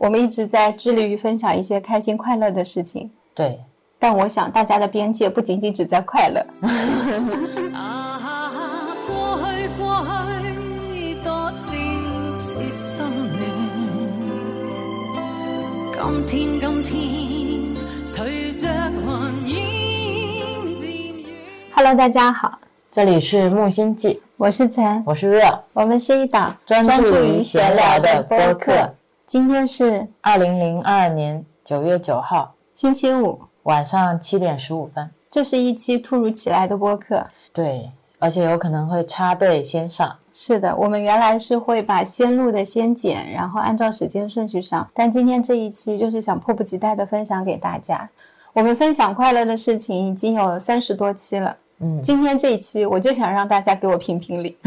我们一直在致力于分享一些开心快乐的事情，对，但我想大家的边界不仅仅只在快乐。啊，过去过去多少次今天今天随着渐远。Hello，大家好，这里是木星记，我是岑，我是 Real，我们是一档专注于闲聊的播播客。今天是二零零二年九月九号星期五，晚上七点十五分。这是一期突如其来的播客。对，而且有可能会插队先上。是的，我们原来是会把先录的先剪，然后按照时间顺序上，但今天这一期就是想迫不及待的分享给大家。我们分享快乐的事情已经有三十多期了，嗯，今天这一期我就想让大家给我评评理。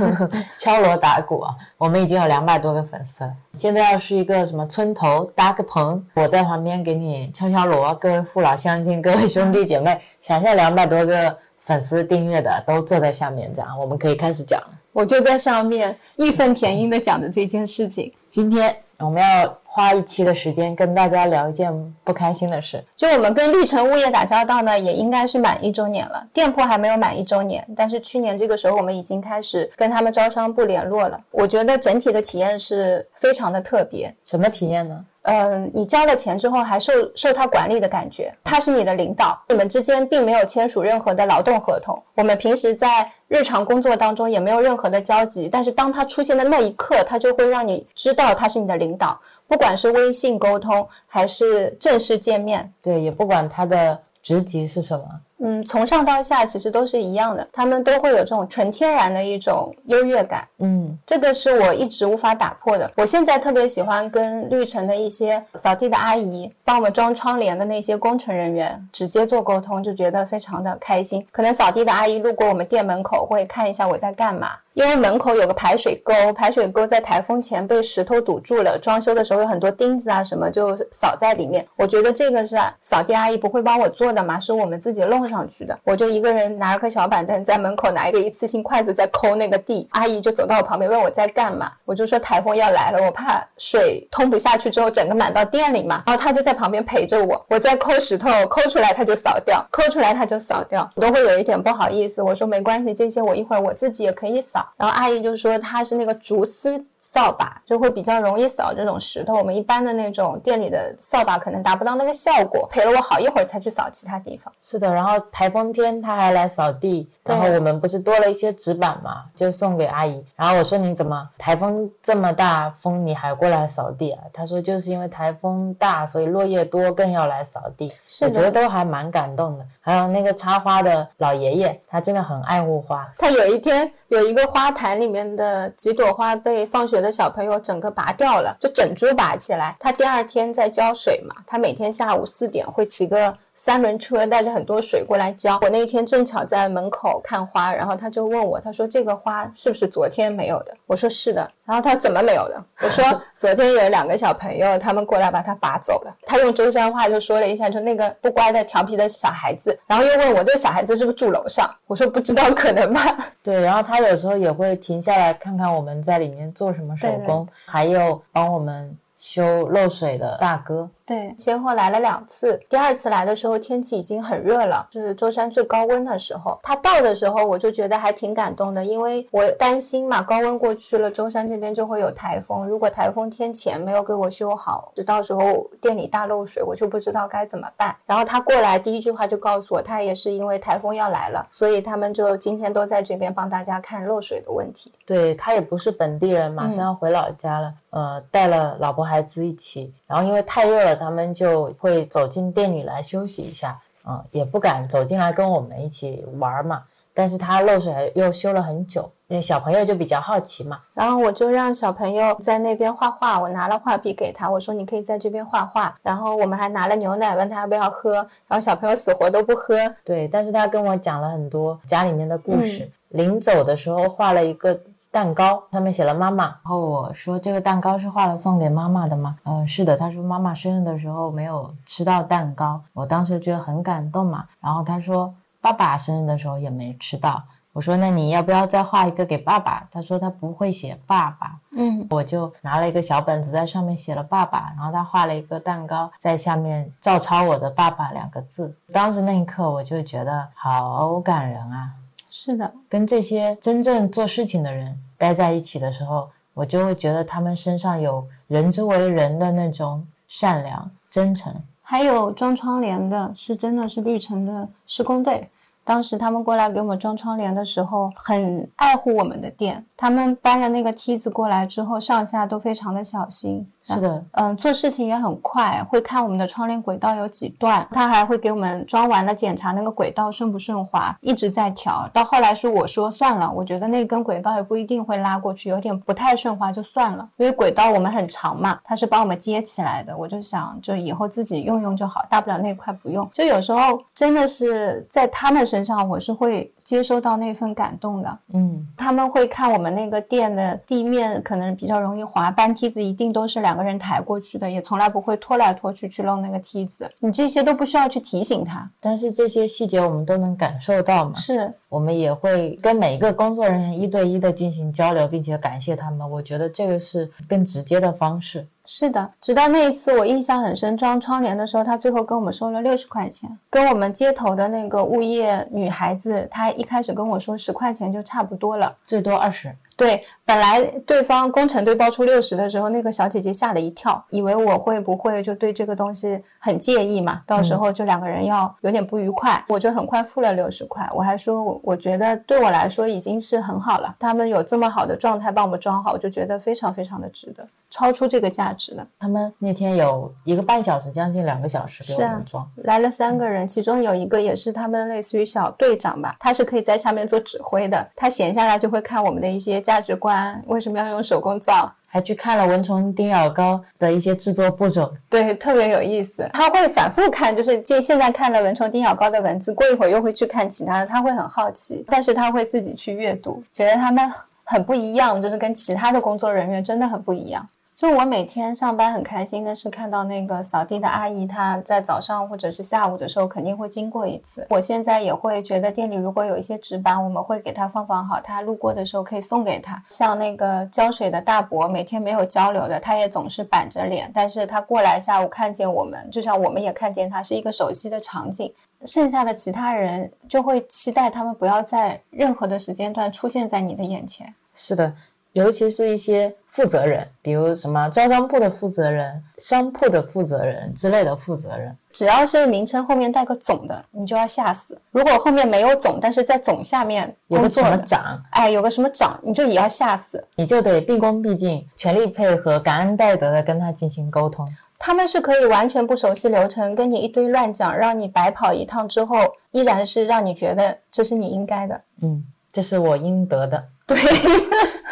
敲锣打鼓啊，我们已经有两百多个粉丝了。现在要是一个什么村头搭个棚，我在旁边给你敲敲锣，各位父老乡亲，各位兄弟姐妹，想象两百多个粉丝订阅的都坐在下面，这样我们可以开始讲。我就在上面义愤填膺的讲的这件事情。今天我们要花一期的时间跟大家聊一件不开心的事。就我们跟绿城物业打交道呢，也应该是满一周年了。店铺还没有满一周年，但是去年这个时候我们已经开始跟他们招商部联络了。我觉得整体的体验是非常的特别。什么体验呢？嗯，你交了钱之后还受受他管理的感觉，他是你的领导，你们之间并没有签署任何的劳动合同。我们平时在日常工作当中也没有任何的交集，但是当他出现的那一刻，他就会让你知道他是你的领导，不管是微信沟通还是正式见面，对，也不管他的职级是什么。嗯，从上到下其实都是一样的，他们都会有这种纯天然的一种优越感。嗯，这个是我一直无法打破的。我现在特别喜欢跟绿城的一些扫地的阿姨、帮我们装窗帘的那些工程人员直接做沟通，就觉得非常的开心。可能扫地的阿姨路过我们店门口会看一下我在干嘛，因为门口有个排水沟，排水沟在台风前被石头堵住了，装修的时候有很多钉子啊什么就扫在里面。我觉得这个是扫地阿姨不会帮我做的嘛，是我们自己弄上去的。我就一个人拿了个小板凳在门口拿一个一次性筷子在抠那个地，阿姨就走到我旁边问我在干嘛，我就说台风要来了，我怕水通不下去之后整个满到店里嘛，然后她就在旁边陪着我，我在抠石头，抠出来她就扫掉，抠出来她就扫掉，我都会有一点不好意思，我说没关系，这些我一会儿我自己也可以扫，然后阿姨就说她是那个竹丝扫把，就会比较容易扫这种石头，我们一般的那种店里的扫把可能达不到那个效果，陪了我好一会儿才去扫其他地方。是的。然后台风天他还来扫地，然后我们不是多了一些纸板嘛，就送给阿姨。然后我说你怎么台风这么大风你还过来扫地啊？他说就是因为台风大，所以落叶多，更要来扫地。是的我觉得都还蛮感动的。还有那个插花的老爷爷，他真的很爱护花。他有一天有一个花坛里面的几朵花被放学的小朋友整个拔掉了，就整株拔起来。他第二天在浇水嘛，他每天下午四点会骑个三轮车带着很多水过来浇。我那一天正巧在门口看花，然后他就问我，他说这个花是不是昨天没有的？我说是的。然后他怎么没有的？我说 昨天有两个小朋友他们过来把它拔走了。他用舟山话就说了一下，就那个不乖的调皮的小孩子，然后又问我这个小孩子是不是住楼上？我说不知道，可能吧。对，然后他有时候也会停下来看看我们在里面做什么手工，还有帮我们修漏水的大哥。对，先后来了两次。第二次来的时候，天气已经很热了，是舟山最高温的时候。他到的时候，我就觉得还挺感动的，因为我担心嘛，高温过去了，舟山这边就会有台风。如果台风天前没有给我修好，就到时候店里大漏水，我就不知道该怎么办。然后他过来第一句话就告诉我，他也是因为台风要来了，所以他们就今天都在这边帮大家看漏水的问题。对他也不是本地人，马上要回老家了，呃，带了老婆孩子一起，然后因为太热了，他们就会走进店里来休息一下，嗯、也不敢走进来跟我们一起玩嘛。但是他漏水又修了很久，那小朋友就比较好奇嘛，然后我就让小朋友在那边画画，我拿了画笔给他，我说你可以在这边画画。然后我们还拿了牛奶，问他要不要喝，然后小朋友死活都不喝。对，但是他跟我讲了很多家里面的故事。临走的时候画了一个蛋糕，上面写了妈妈。然后我说这个蛋糕是画了送给妈妈的吗？呃，是的。他说妈妈生日的时候没有吃到蛋糕，我当时觉得很感动嘛。然后他说爸爸生日的时候也没吃到。我说那你要不要再画一个给爸爸？他说他不会写爸爸，嗯，我就拿了一个小本子在上面写了爸爸，然后他画了一个蛋糕在下面照抄我的爸爸两个字。当时那一刻我就觉得好感人啊！是的，跟这些真正做事情的人待在一起的时候，我就会觉得他们身上有人之为人的那种善良、真诚。还有装窗帘的，是真的是绿城的施工队。当时他们过来给我们装窗帘的时候，很爱护我们的店。他们搬了那个梯子过来之后，上下都非常的小心。是的，嗯，做事情也很快，会看我们的窗帘轨道有几段，他还会给我们装完了检查那个轨道顺不顺滑，一直在调。到后来是我说算了，我觉得那根轨道也不一定会拉过去，有点不太顺滑就算了，因为轨道我们很长嘛，他是帮我们接起来的。我就想，就以后自己用用就好，大不了那块不用。就有时候真的是在他们身上，我是会接收到那份感动的。嗯，他们会看我们那个店的地面可能比较容易滑，搬梯子一定都是两个人抬过去的，也从来不会拖来拖去去弄那个梯子。你这些都不需要去提醒他，但是这些细节我们都能感受到嘛。是我们也会跟每一个工作人员一对一的进行交流，并且感谢他们。我觉得这个是更直接的方式。是的，直到那一次我印象很深，装窗帘的时候，他最后跟我们收了六十块钱。跟我们接头的那个物业女孩子，她一开始跟我说十块钱就差不多了。最多二十。对，本来对方工程队报出六十的时候，那个小姐姐吓了一跳，以为我会不会就对这个东西很介意嘛？到时候就两个人要有点不愉快，我就很快付了六十块。我还说，我我觉得对我来说已经是很好了，他们有这么好的状态帮我们装好，我就觉得非常非常的值得，超出这个价值的。他们那天有一个半小时，将近两个小时给我们装，来了三个人，其中有一个也是他们类似于小队长吧，他是可以在下面做指挥的，他闲下来就会看我们的一些价值观，为什么要用手工皂，还去看了蚊虫叮咬膏的一些制作步骤，对，特别有意思。他会反复看，就是现现在看了蚊虫叮咬膏的文字，过一会儿又会去看其他的，他会很好奇，但是他会自己去阅读，觉得他们很不一样，就是跟其他的工作人员真的很不一样。就我每天上班很开心的是看到那个扫地的阿姨，她在早上或者是下午的时候肯定会经过一次。我现在也会觉得店里如果有一些纸板，我们会给她放放好，她路过的时候可以送给她。像那个浇水的大伯，每天没有交流的，他也总是板着脸，但是他过来下午看见我们，就像我们也看见他，是一个熟悉的场景。剩下的其他人就会期待他们不要在任何的时间段出现在你的眼前。是的。尤其是一些负责人，比如什么招商部的负责人、商铺的负责人之类的负责人，只要是名称后面带个总的，你就要吓死。如果后面没有总，但是在总下面有个什么长，哎，有个什么长，你就也要吓死。你就得毕恭毕敬、全力配合、感恩戴德的跟他进行沟通。他们是可以完全不熟悉流程，跟你一堆乱讲，让你白跑一趟之后，依然是让你觉得这是你应该的。嗯，这是我应得的。对，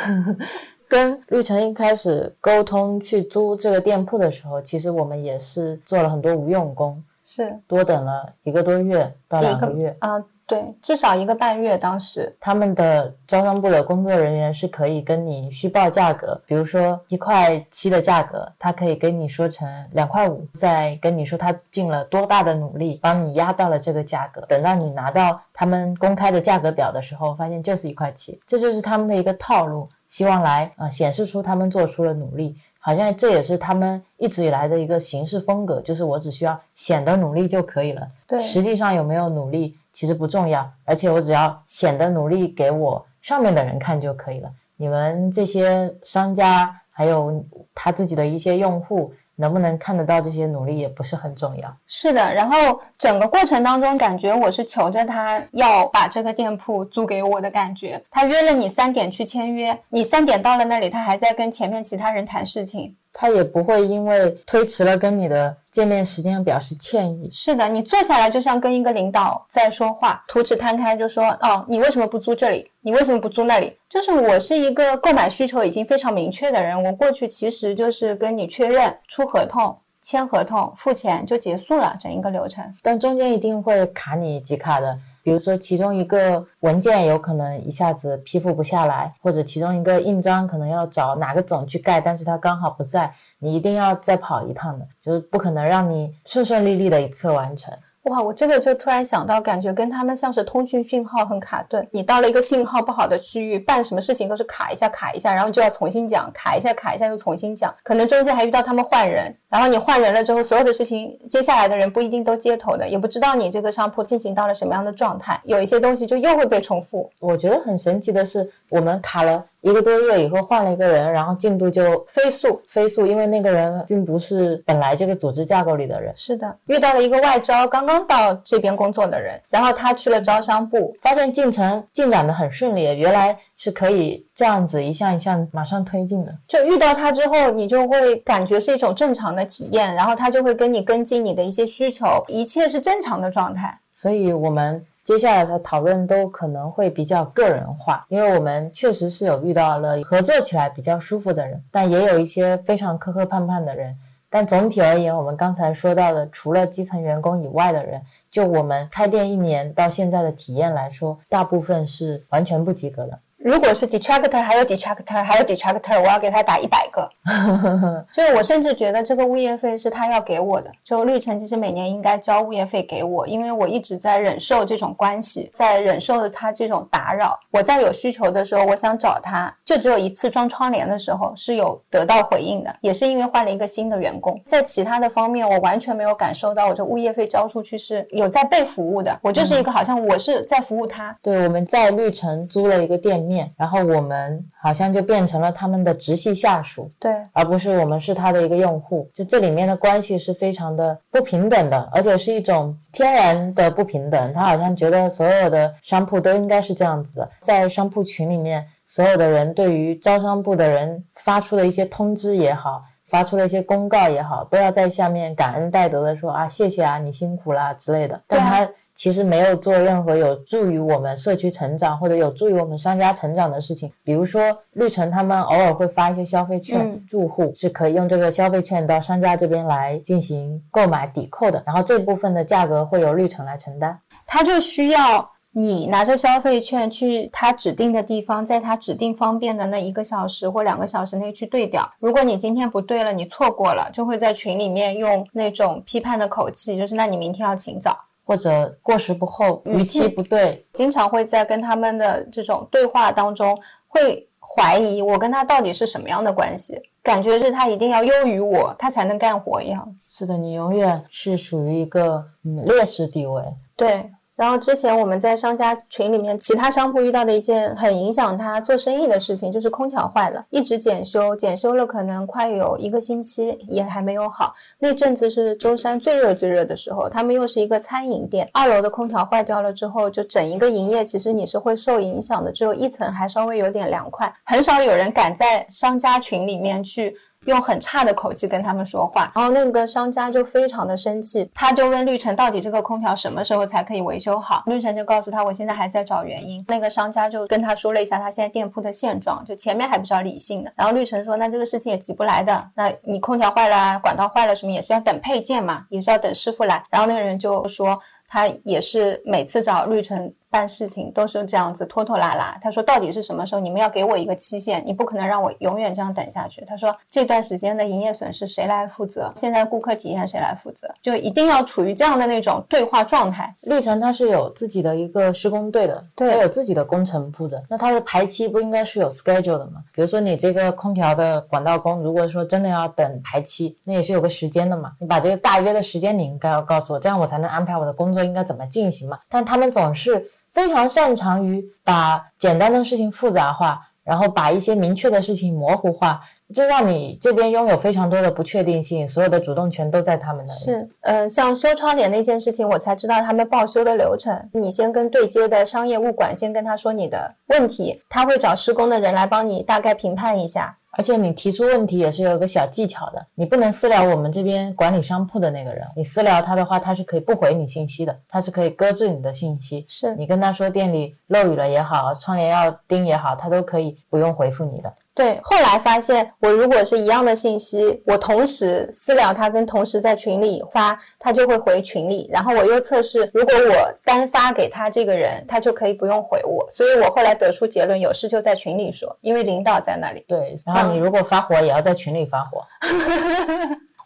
跟绿城一开始沟通去租这个店铺的时候，其实我们也是做了很多无用功，是。多等了一个多月到两个月。啊、对，至少一个半月。当时他们的招商部的工作人员是可以跟你虚报价格，比如说一块七的价格，他可以跟你说成两块五，再跟你说他尽了多大的努力帮你压到了这个价格。等到你拿到他们公开的价格表的时候，发现就是一块七，这就是他们的一个套路，希望来呃显示出他们做出了努力。好像这也是他们一直以来的一个行事风格，就是我只需要显得努力就可以了。对实际上有没有努力其实不重要，而且我只要显得努力给我上面的人看就可以了。你们这些商家还有他自己的一些用户能不能看得到这些努力也不是很重要。是的，然后整个过程当中，感觉我是求着他要把这个店铺租给我的感觉。他约了你三点去签约，你三点到了那里，他还在跟前面其他人谈事情。他也不会因为推迟了跟你的见面时间表示歉意。是的，你坐下来就像跟一个领导在说话，图纸摊开就说：“哦，你为什么不租这里？你为什么不租那里？”就是我是一个购买需求已经非常明确的人，我过去其实就是跟你确认、出合同、签合同、付钱就结束了整一个流程。但中间一定会卡你几卡的，比如说其中一个文件有可能一下子批复不下来，或者其中一个印章可能要找哪个总去盖，但是他刚好不在，你一定要再跑一趟的，就是不可能让你顺顺利利的一次完成。哇，我这个就突然想到，感觉跟他们像是通讯讯号很卡顿。你到了一个信号不好的区域，办什么事情都是卡一下卡一下，然后就要重新讲，卡一下卡一下又重新讲，可能中间还遇到他们换人，然后你换人了之后，所有的事情接下来的人不一定都接头的，也不知道你这个商铺进行到了什么样的状态，有一些东西就又会被重复。我觉得很神奇的是，我们卡了。一个多月以后换了一个人，然后进度就飞速飞速，因为那个人并不是本来这个组织架构里的人。是的，遇到了一个外招，刚刚到这边工作的人，然后他去了招商部，发现进程进展的很顺利，原来是可以这样子一项一项马上推进的。就遇到他之后，你就会感觉是一种正常的体验，然后他就会跟你跟进你的一些需求，一切是正常的状态。所以我们。接下来的讨论都可能会比较个人化，因为我们确实是有遇到了合作起来比较舒服的人，但也有一些非常磕磕绊绊的人。但总体而言，我们刚才说到的，除了基层员工以外的人，就我们开店一年到现在的体验来说，大部分是完全不及格的。如果是 detractor，还有 detractor，还有 detractor，我要给他打一百个。所以我甚至觉得这个物业费是他要给我的。就绿城其实每年应该交物业费给我，因为我一直在忍受这种关系，在忍受他这种打扰。我在有需求的时候，我想找他，就只有一次装窗帘的时候是有得到回应的，也是因为换了一个新的员工。在其他的方面，我完全没有感受到我这物业费交出去是有在被服务的。我就是一个好像我是在服务他。对，我们在绿城租了一个店面。然后我们好像就变成了他们的直系下属，对，而不是我们是他的一个用户。就这里面的关系是非常的不平等的，而且是一种天然的不平等。他好像觉得所有的商铺都应该是这样子的，在商铺群里面，所有的人对于招商部的人发出的一些通知也好，发出了一些公告也好，都要在下面感恩戴德的说啊，谢谢啊，你辛苦啦之类的。但他。其实没有做任何有助于我们社区成长或者有助于我们商家成长的事情，比如说绿城他们偶尔会发一些消费券，住户是可以用这个消费券到商家这边来进行购买抵扣的，然后这部分的价格会由绿城来承担。他就需要你拿着消费券去他指定的地方，在他指定方便的那一个小时或两个小时内去兑掉。如果你今天不对了，你错过了，就会在群里面用那种批判的口气，就是那你明天要请早。或者过时不候，语气不对，经常会在跟他们的这种对话当中，会怀疑我跟他到底是什么样的关系，感觉是他一定要优于我，他才能干活一样。是的，你永远是属于一个嗯劣势地位。对。然后之前我们在商家群里面，其他商铺遇到的一件很影响他做生意的事情，就是空调坏了，一直检修，检修了可能快有一个星期，也还没有好。那阵子是舟山最热最热的时候，他们又是一个餐饮店，二楼的空调坏掉了之后，就整一个营业其实你是会受影响的，只有一层还稍微有点凉快，很少有人敢在商家群里面去。用很差的口气跟他们说话，然后那个商家就非常的生气，他就问绿城到底这个空调什么时候才可以维修好？绿城就告诉他我现在还在找原因。那个商家就跟他说了一下他现在店铺的现状，就前面还比较理性的。然后绿城说那这个事情也急不来的，那你空调坏了，管道坏了什么也是要等配件嘛，也是要等师傅来。然后那个人就说。他也是每次找绿城办事情都是这样子拖拖拉拉。他说到底是什么时候？你们要给我一个期限，你不可能让我永远这样等下去。他说这段时间的营业损失谁来负责？现在顾客体验谁来负责？就一定要处于这样的那种对话状态。绿城它是有自己的一个施工队的，对，有自己的工程部的。那它的排期不应该是有 schedule 的吗？比如说你这个空调的管道工，如果说真的要等排期，那也是有个时间的嘛。你把这个大约的时间你应该要告诉我，这样我才能安排我的工作。应该怎么进行嘛？但他们总是非常擅长于把简单的事情复杂化，然后把一些明确的事情模糊化，就让你这边拥有非常多的不确定性，所有的主动权都在他们那里。是，嗯，像修窗帘那件事情，我才知道他们报修的流程。你先跟对接的商业物管先跟他说你的问题，他会找施工的人来帮你大概评判一下。而且你提出问题也是有一个小技巧的，你不能私聊我们这边管理商铺的那个人，你私聊他的话，他是可以不回你信息的，他是可以搁置你的信息。是你跟他说店里漏雨了也好，窗帘要钉也好，他都可以不用回复你的。对，后来发现我如果是一样的信息，我同时私聊他，跟同时在群里发，他就会回群里。然后我又测试，如果我单发给他这个人，他就可以不用回我。所以我后来得出结论，有事就在群里说，因为领导在那里。对，然后你如果发火，也要在群里发火。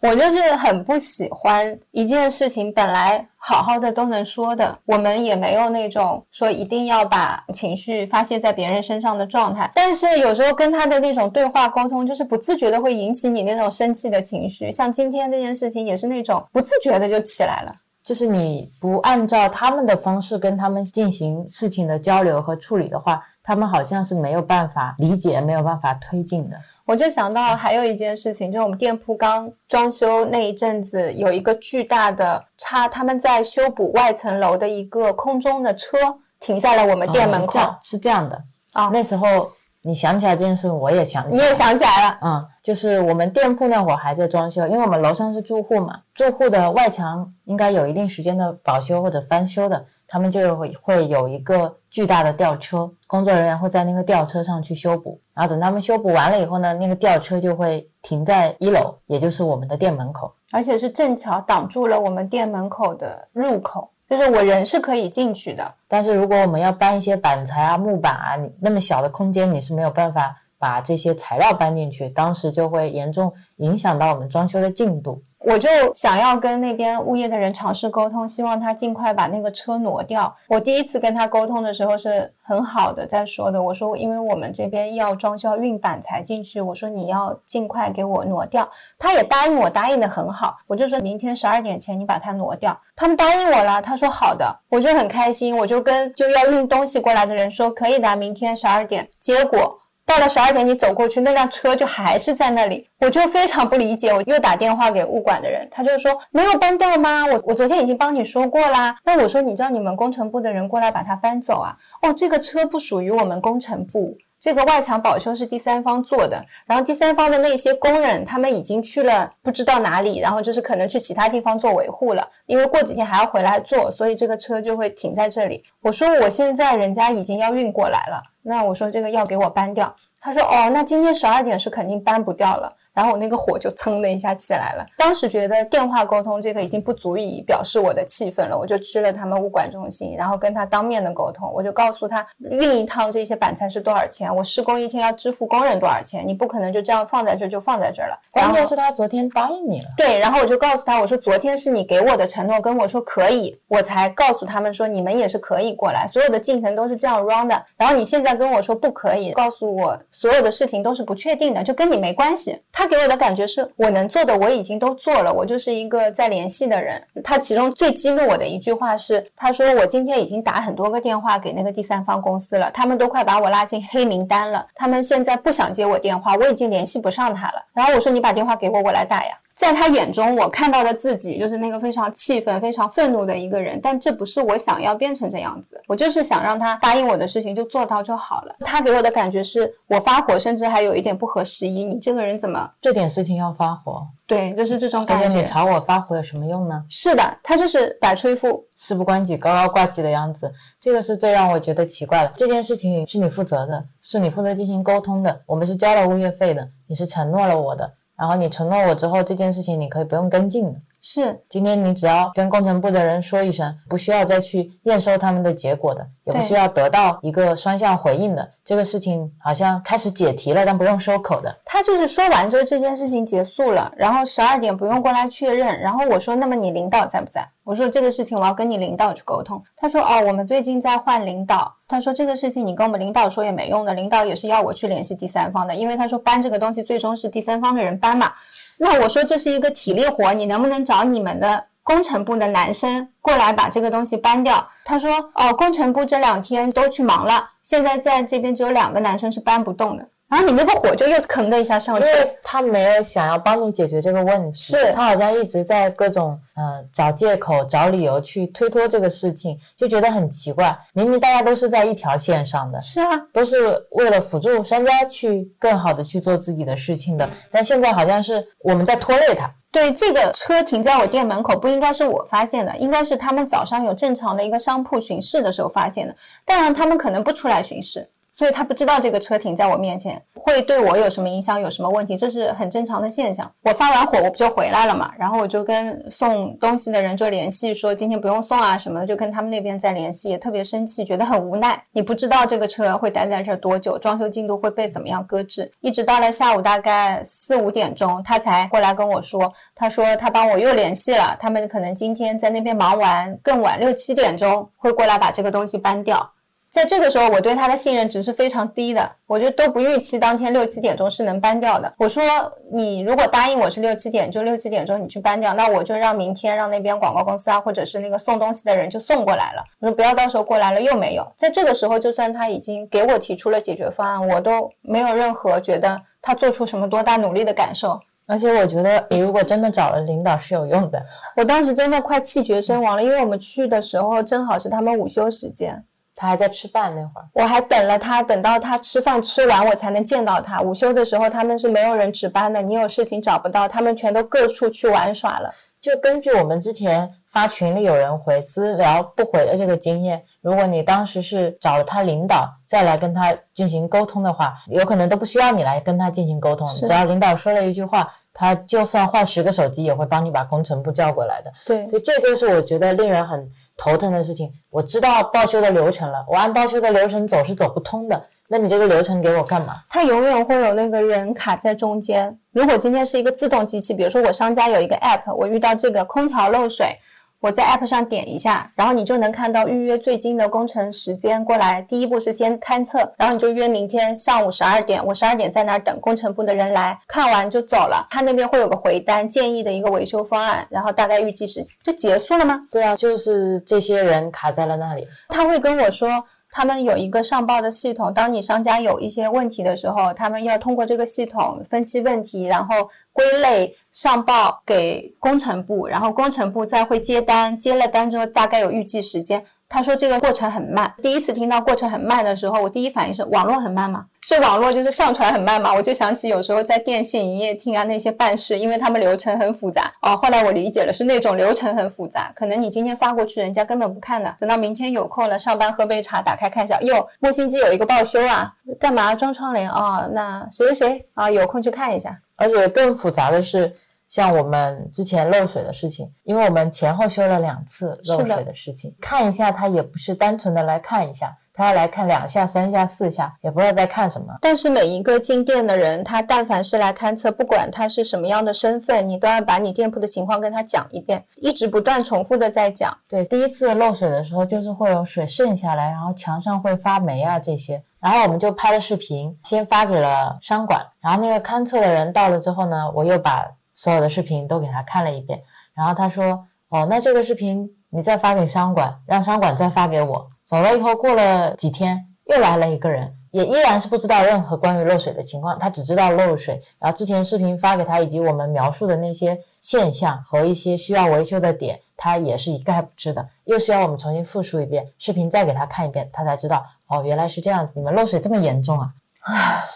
我就是很不喜欢一件事情本来好好的都能说的，我们也没有那种说一定要把情绪发泄在别人身上的状态。但是有时候跟他的那种对话沟通，就是不自觉的会引起你那种生气的情绪。像今天这件事情也是那种不自觉的就起来了。就是你不按照他们的方式跟他们进行事情的交流和处理的话，他们好像是没有办法理解、没有办法推进的。我就想到还有一件事情，就是我们店铺刚装修那一阵子，有一个巨大的差，他们在修补外层楼的一个空中的车停在了我们店门口。是这样的啊，那时候。你想起来这件事，我也想。你也想起来了，嗯，就是我们店铺那会儿还在装修，因为我们楼上是住户嘛，住户的外墙应该有一定时间的保修或者翻修的，他们就会会有一个巨大的吊车，工作人员会在那个吊车上去修补，然后等他们修补完了以后呢，那个吊车就会停在一楼，也就是我们的店门口，而且是正巧挡住了我们店门口的入口。就是我人是可以进去的，但是如果我们要搬一些板材啊、木板啊，你那么小的空间你是没有办法把这些材料搬进去，当时就会严重影响到我们装修的进度。我就想要跟那边物业的人尝试沟通，希望他尽快把那个车挪掉。我第一次跟他沟通的时候是很好的，在说的。我说，因为我们这边要装修，要运板材进去，我说你要尽快给我挪掉。他也答应我，答应的很好。我就说明天十二点前你把它挪掉。他们答应我了，他说好的，我就很开心。我就跟就要运东西过来的人说，可以的，明天十二点。结果。到了十二点，你走过去，那辆车就还是在那里，我就非常不理解。我又打电话给物管的人，他就说没有搬掉吗？我我昨天已经帮你说过啦。那我说你叫你们工程部的人过来把它搬走啊。哦，这个车不属于我们工程部，这个外墙保修是第三方做的。然后第三方的那些工人，他们已经去了不知道哪里，然后就是可能去其他地方做维护了，因为过几天还要回来做，所以这个车就会停在这里。我说我现在人家已经要运过来了。那我说这个要给我搬掉，他说哦，那今天十二点是肯定搬不掉了。然后我那个火就蹭的一下起来了。当时觉得电话沟通这个已经不足以表示我的气愤了，我就去了他们物管中心，然后跟他当面的沟通，我就告诉他运一趟这些板材是多少钱，我施工一天要支付工人多少钱，你不可能就这样放在这就放在这儿了。关键是他昨天答应你了。对，然后我就告诉他，我说昨天是你给我的承诺，跟我说可以，我才告诉他们说你们也是可以过来，所有的进程都是这样 run 的。然后你现在跟我说不可以，告诉我所有的事情都是不确定的，就跟你没关系。他。给我的感觉是我能做的我已经都做了，我就是一个在联系的人。他其中最激怒我的一句话是，他说我今天已经打很多个电话给那个第三方公司了，他们都快把我拉进黑名单了，他们现在不想接我电话，我已经联系不上他了。然后我说你把电话给我，我来打呀。在他眼中，我看到的自己就是那个非常气愤、非常愤怒的一个人，但这不是我想要变成这样子。我就是想让他答应我的事情就做到就好了。他给我的感觉是我发火，甚至还有一点不合时宜。你这个人怎么这点事情要发火？对，就是这种感觉。而且你朝我发火有什么用呢？是的，他就是摆出一副事不关己、高高挂起的样子。这个是最让我觉得奇怪的。这件事情是你负责的，是你负责进行沟通的。我们是交了物业费的，你是承诺了我的。然后你承诺我之后，这件事情你可以不用跟进。是，今天你只要跟工程部的人说一声，不需要再去验收他们的结果的，也不需要得到一个双向回应的。这个事情好像开始解题了，但不用收口的。他就是说完之后，这件事情结束了，然后十二点不用过来确认。然后我说，那么你领导在不在？我说这个事情我要跟你领导去沟通。他说，哦，我们最近在换领导。他说这个事情你跟我们领导说也没用的，领导也是要我去联系第三方的，因为他说搬这个东西最终是第三方的人搬嘛。那我说这是一个体力活，你能不能找你们的工程部的男生过来把这个东西搬掉？他说哦，工程部这两天都去忙了，现在在这边只有两个男生是搬不动的。然后你那个火就又腾的一下上去，因为他没有想要帮你解决这个问题，是他好像一直在各种呃找借口、找理由去推脱这个事情，就觉得很奇怪。明明大家都是在一条线上的，是啊，都是为了辅助商家去更好的去做自己的事情的，但现在好像是我们在拖累他。对，这个车停在我店门口，不应该是我发现的，应该是他们早上有正常的一个商铺巡视的时候发现的，当然他们可能不出来巡视。所以他不知道这个车停在我面前会对我有什么影响，有什么问题，这是很正常的现象。我发完火我不就回来了嘛，然后我就跟送东西的人就联系说今天不用送啊什么的，就跟他们那边在联系，也特别生气，觉得很无奈。你不知道这个车会待在这儿多久，装修进度会被怎么样搁置，一直到了下午大概四五点钟，他才过来跟我说，他说他帮我又联系了，他们可能今天在那边忙完，更晚六七点钟会过来把这个东西搬掉。在这个时候，我对他的信任值是非常低的，我就都不预期当天六七点钟是能搬掉的。我说你如果答应我是六七点，就六七点钟你去搬掉，那我就让明天让那边广告公司啊，或者是那个送东西的人就送过来了。我说不要到时候过来了又没有。在这个时候，就算他已经给我提出了解决方案，我都没有任何觉得他做出什么多大努力的感受。而且我觉得你如果真的找了领导是有用的。我当时真的快气绝身亡了，因为我们去的时候正好是他们午休时间。他还在吃饭那会儿，我还等了他，等到他吃饭吃完，我才能见到他。午休的时候，他们是没有人值班的，你有事情找不到，他们全都各处去玩耍了。就根据我们之前发群里有人回私聊不回的这个经验，如果你当时是找了他领导再来跟他进行沟通的话，有可能都不需要你来跟他进行沟通，只要领导说了一句话，他就算换十个手机也会帮你把工程部叫过来的。对，所以这就是我觉得令人很。头疼的事情，我知道报修的流程了，我按报修的流程走是走不通的。那你这个流程给我干嘛？它永远会有那个人卡在中间。如果今天是一个自动机器，比如说我商家有一个 app，我遇到这个空调漏水。我在 app 上点一下，然后你就能看到预约最近的工程时间过来。第一步是先勘测，然后你就约明天上午十二点，我十二点在那儿等工程部的人来看完就走了。他那边会有个回单，建议的一个维修方案，然后大概预计时间就结束了吗？对啊，就是这些人卡在了那里。他会跟我说。他们有一个上报的系统，当你商家有一些问题的时候，他们要通过这个系统分析问题，然后归类上报给工程部，然后工程部再会接单，接了单之后大概有预计时间。他说这个过程很慢。第一次听到过程很慢的时候，我第一反应是网络很慢吗？是网络就是上传很慢吗？我就想起有时候在电信营业厅啊那些办事，因为他们流程很复杂哦。后来我理解了，是那种流程很复杂，可能你今天发过去，人家根本不看的，等到明天有空了，上班喝杯茶，打开看一下，哟，木星机有一个报修啊，干嘛装窗帘啊？那谁谁谁啊，有空去看一下。而且更复杂的是。像我们之前漏水的事情，因为我们前后修了两次漏水的事情，看一下他也不是单纯的来看一下，他要来看两下、三下、四下，也不知道在看什么。但是每一个进店的人，他但凡是来勘测，不管他是什么样的身份，你都要把你店铺的情况跟他讲一遍，一直不断重复的在讲。对，第一次漏水的时候，就是会有水渗下来，然后墙上会发霉啊这些，然后我们就拍了视频，先发给了商管，然后那个勘测的人到了之后呢，我又把。所有的视频都给他看了一遍，然后他说：“哦，那这个视频你再发给商管，让商管再发给我。”走了以后，过了几天，又来了一个人，也依然是不知道任何关于漏水的情况，他只知道漏水。然后之前视频发给他，以及我们描述的那些现象和一些需要维修的点，他也是一概不知的。又需要我们重新复述一遍视频，再给他看一遍，他才知道哦，原来是这样子，你们漏水这么严重啊！唉。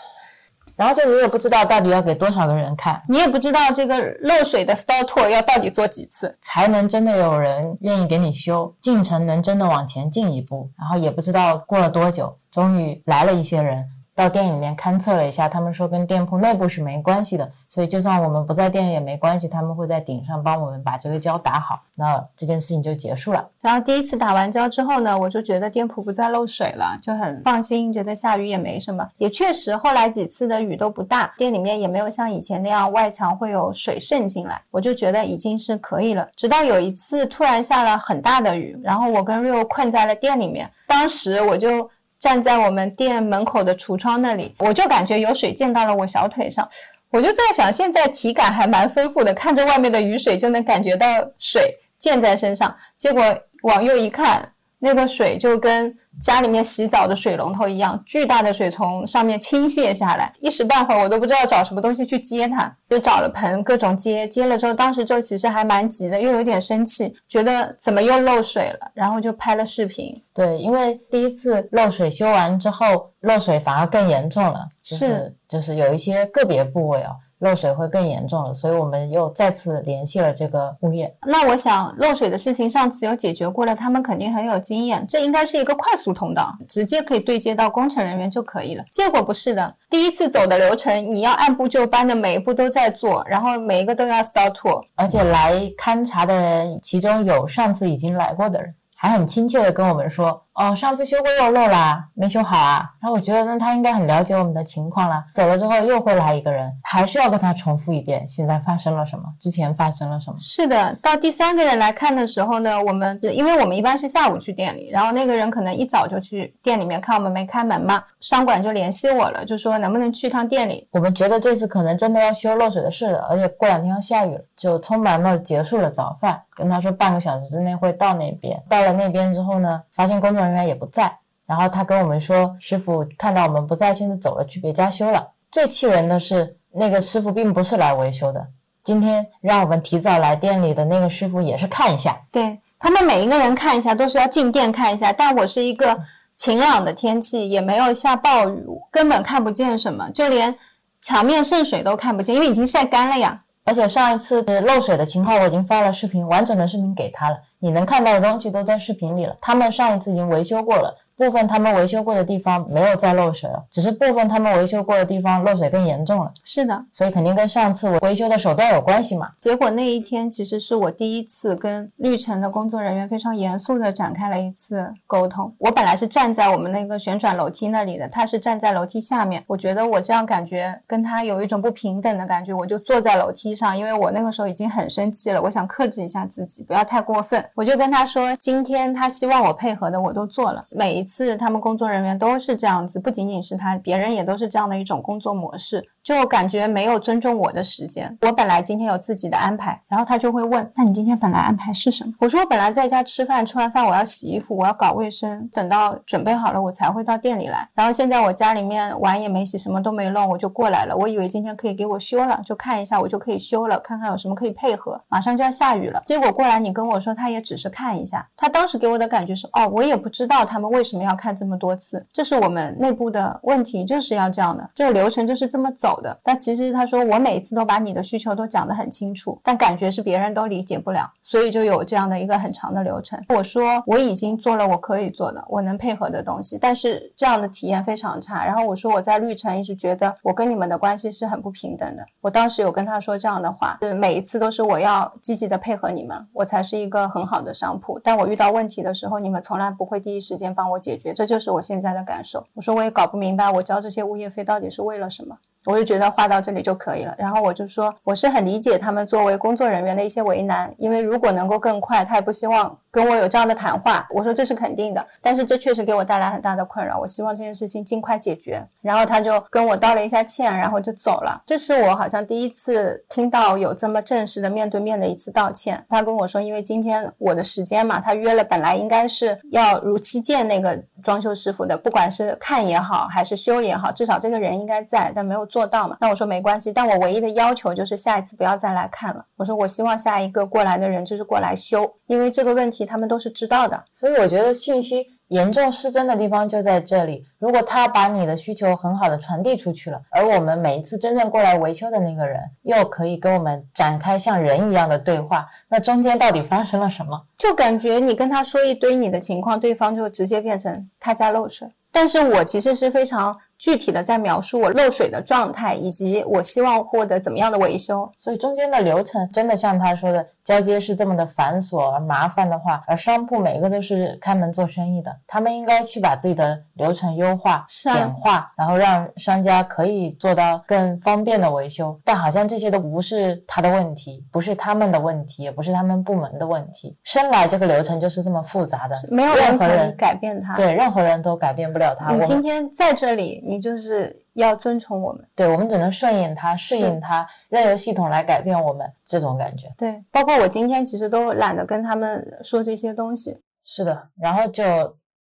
然后就你也不知道到底要给多少个人看，你也不知道这个漏水的 store tour 要到底做几次才能真的有人愿意给你修，进程能真的往前进一步。然后也不知道过了多久，终于来了一些人。到店里面勘测了一下，他们说跟店铺内部是没关系的，所以就算我们不在店里也没关系，他们会在顶上帮我们把这个胶打好，那这件事情就结束了。然后第一次打完胶之后呢，我就觉得店铺不再漏水了，就很放心，觉得下雨也没什么，也确实后来几次的雨都不大，店里面也没有像以前那样外墙会有水渗进来，我就觉得已经是可以了。直到有一次突然下了很大的雨，然后我跟 Rio 困在了店里面，当时我就。站在我们店门口的橱窗那里，我就感觉有水溅到了我小腿上，我就在想，现在体感还蛮丰富的，看着外面的雨水就能感觉到水溅在身上，结果往右一看，那个水就跟。家里面洗澡的水龙头一样，巨大的水从上面倾泻下来，一时半会儿我都不知道找什么东西去接它，就找了盆各种接，接了之后，当时就其实还蛮急的，又有点生气，觉得怎么又漏水了，然后就拍了视频。对，因为第一次漏水修完之后，漏水反而更严重了，是就是有一些个别部位哦。漏水会更严重了，所以我们又再次联系了这个物业。那我想漏水的事情上次有解决过了，他们肯定很有经验，这应该是一个快速通道，直接可以对接到工程人员就可以了。结果不是的，第一次走的流程，你要按部就班的每一步都在做，然后每一个都要 start tour，而且来勘察的人，其中有上次已经来过的人。还很亲切的跟我们说，哦，上次修过又漏啦，没修好啊。然后我觉得那他应该很了解我们的情况了。走了之后又会来一个人，还是要跟他重复一遍，现在发生了什么，之前发生了什么。是的，到第三个人来看的时候呢，我们因为我们一般是下午去店里，然后那个人可能一早就去店里面看我们没开门嘛，商管就联系我了，就说能不能去一趟店里。我们觉得这次可能真的要修漏水的事了，而且过两天要下雨了，就匆忙的结束了早饭。跟他说半个小时之内会到那边，到了那边之后呢，发现工作人员也不在，然后他跟我们说，师傅看到我们不在，现在走了去别家修了。最气人的是，那个师傅并不是来维修的，今天让我们提早来店里的那个师傅也是看一下，对他们每一个人看一下都是要进店看一下，但我是一个晴朗的天气，也没有下暴雨，根本看不见什么，就连墙面渗水都看不见，因为已经晒干了呀。而且上一次漏水的情况我已经发了视频，完整的视频给他了，你能看到的东西都在视频里了。他们上一次已经维修过了。部分他们维修过的地方没有再漏水了，只是部分他们维修过的地方漏水更严重了。是的，所以肯定跟上次维修的手段有关系嘛。结果那一天其实是我第一次跟绿城的工作人员非常严肃的展开了一次沟通。我本来是站在我们那个旋转楼梯那里的，他是站在楼梯下面。我觉得我这样感觉跟他有一种不平等的感觉，我就坐在楼梯上，因为我那个时候已经很生气了，我想克制一下自己，不要太过分。我就跟他说，今天他希望我配合的我都做了，每一。次他们工作人员都是这样子，不仅仅是他，别人也都是这样的一种工作模式。就感觉没有尊重我的时间。我本来今天有自己的安排，然后他就会问：“那你今天本来安排是什么？”我说：“我本来在家吃饭，吃完饭我要洗衣服，我要搞卫生，等到准备好了我才会到店里来。然后现在我家里面碗也没洗，什么都没弄，我就过来了。我以为今天可以给我修了，就看一下我就可以修了，看看有什么可以配合。马上就要下雨了，结果过来你跟我说他也只是看一下。他当时给我的感觉是：哦，我也不知道他们为什么要看这么多次，这是我们内部的问题，就是要这样的，这个流程就是这么走的。但其实。他说我每次都把你的需求都讲得很清楚，但感觉是别人都理解不了，所以就有这样的一个很长的流程。我说我已经做了我可以做的，我能配合的东西，但是这样的体验非常差。然后我说我在绿城一直觉得我跟你们的关系是很不平等的。我当时有跟他说这样的话，是每一次都是我要积极的配合你们，我才是一个很好的商铺。但我遇到问题的时候，你们从来不会第一时间帮我解解决，这就是我现在的感受。我说我也搞不明白，我交这些物业费到底是为了什么。我就觉得画到这里就可以了，然后我就说我是很理解他们作为工作人员的一些为难，因为如果能够更快，他也不希望跟我有这样的谈话。我说这是肯定的，但是这确实给我带来很大的困扰，我希望这件事情尽快解决。然后他就跟我道了一下歉，然后就走了。这是我好像第一次听到有这么正式的面对面的一次道歉。他跟我说，因为今天我的时间嘛，他约了，本来应该是要如期见那个装修师傅的，不管是看也好，还是修也好，至少这个人应该在，但没有。做到嘛？那我说没关系，但我唯一的要求就是下一次不要再来看了。我说我希望下一个过来的人就是过来修，因为这个问题他们都是知道的。所以我觉得信息严重失真的地方就在这里。如果他把你的需求很好的传递出去了，而我们每一次真正过来维修的那个人又可以跟我们展开像人一样的对话，那中间到底发生了什么？就感觉你跟他说一堆你的情况，对方就直接变成他家漏水。但是我其实是非常。具体的在描述我漏水的状态，以及我希望获得怎么样的维修，所以中间的流程真的像他说的，交接是这么的繁琐而麻烦的话，而商铺每一个都是开门做生意的，他们应该去把自己的流程优化、简化，然后让商家可以做到更方便的维修。但好像这些都不是他的问题，不是他们的问题，也不是他们部门的问题。生来这个流程就是这么复杂的，没有任何人改变它，对任何人都改变不了它。你今天在这里。你就是要遵从我们，对我们只能顺应它，顺应它，任由系统来改变我们这种感觉。对，包括我今天其实都懒得跟他们说这些东西。是的，然后就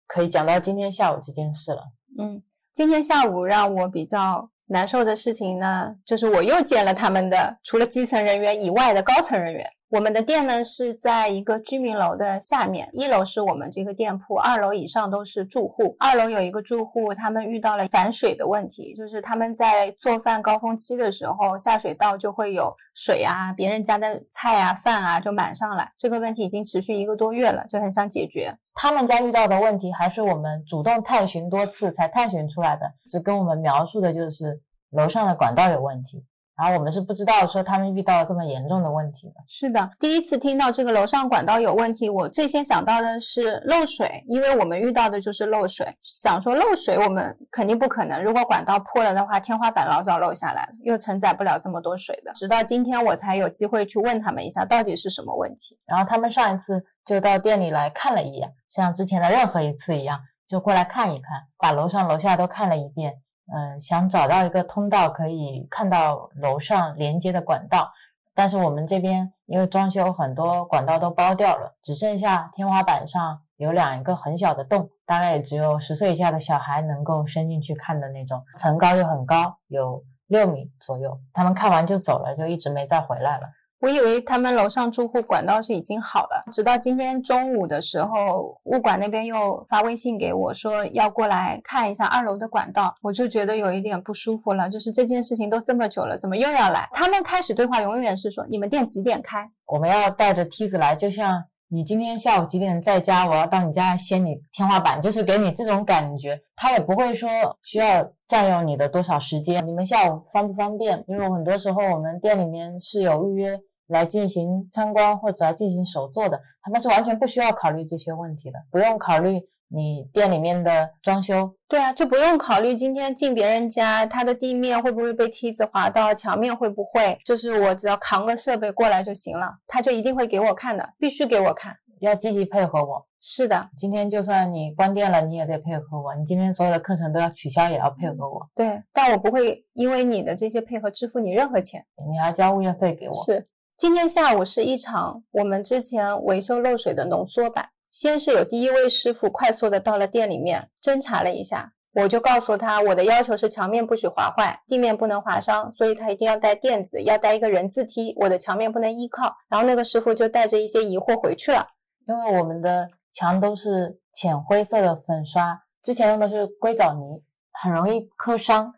可以讲到今天下午这件事了。嗯，今天下午让我比较难受的事情呢，就是我又见了他们的除了基层人员以外的高层人员。我们的店呢是在一个居民楼的下面，一楼是我们这个店铺，二楼以上都是住户。二楼有一个住户，他们遇到了反水的问题，就是他们在做饭高峰期的时候，下水道就会有水啊，别人家的菜啊、饭啊就满上来。这个问题已经持续一个多月了，就很想解决。他们家遇到的问题还是我们主动探寻多次才探寻出来的，只跟我们描述的就是楼上的管道有问题。然后我们是不知道说他们遇到了这么严重的问题的。是的，第一次听到这个楼上管道有问题，我最先想到的是漏水，因为我们遇到的就是漏水。想说漏水，我们肯定不可能。如果管道破了的话，天花板老早漏下来了，又承载不了这么多水的。直到今天我才有机会去问他们一下，到底是什么问题。然后他们上一次就到店里来看了一眼，像之前的任何一次一样，就过来看一看，把楼上楼下都看了一遍。嗯，想找到一个通道可以看到楼上连接的管道，但是我们这边因为装修很多管道都包掉了，只剩下天花板上有两个很小的洞，大概也只有十岁以下的小孩能够伸进去看的那种，层高又很高，有六米左右。他们看完就走了，就一直没再回来了。我以为他们楼上住户管道是已经好了，直到今天中午的时候，物管那边又发微信给我说要过来看一下二楼的管道，我就觉得有一点不舒服了。就是这件事情都这么久了，怎么又要来？他们开始对话永远是说你们店几点开？我们要带着梯子来，就像你今天下午几点在家，我要到你家掀你天花板，就是给你这种感觉。他也不会说需要占用你的多少时间，你们下午方不方便？因为很多时候我们店里面是有预约。来进行参观或者来进行手做的，他们是完全不需要考虑这些问题的，不用考虑你店里面的装修。对啊，就不用考虑今天进别人家，他的地面会不会被梯子滑到，墙面会不会，就是我只要扛个设备过来就行了，他就一定会给我看的，必须给我看，要积极配合我。是的，今天就算你关店了，你也得配合我，你今天所有的课程都要取消，也要配合我。对，但我不会因为你的这些配合支付你任何钱，你要交物业费给我。是。今天下午是一场我们之前维修漏水的浓缩版。先是有第一位师傅快速的到了店里面侦查了一下，我就告诉他我的要求是墙面不许划坏，地面不能划伤，所以他一定要带垫子，要带一个人字梯，我的墙面不能依靠。然后那个师傅就带着一些疑惑回去了，因为我们的墙都是浅灰色的粉刷，之前用的是硅藻泥，很容易磕伤。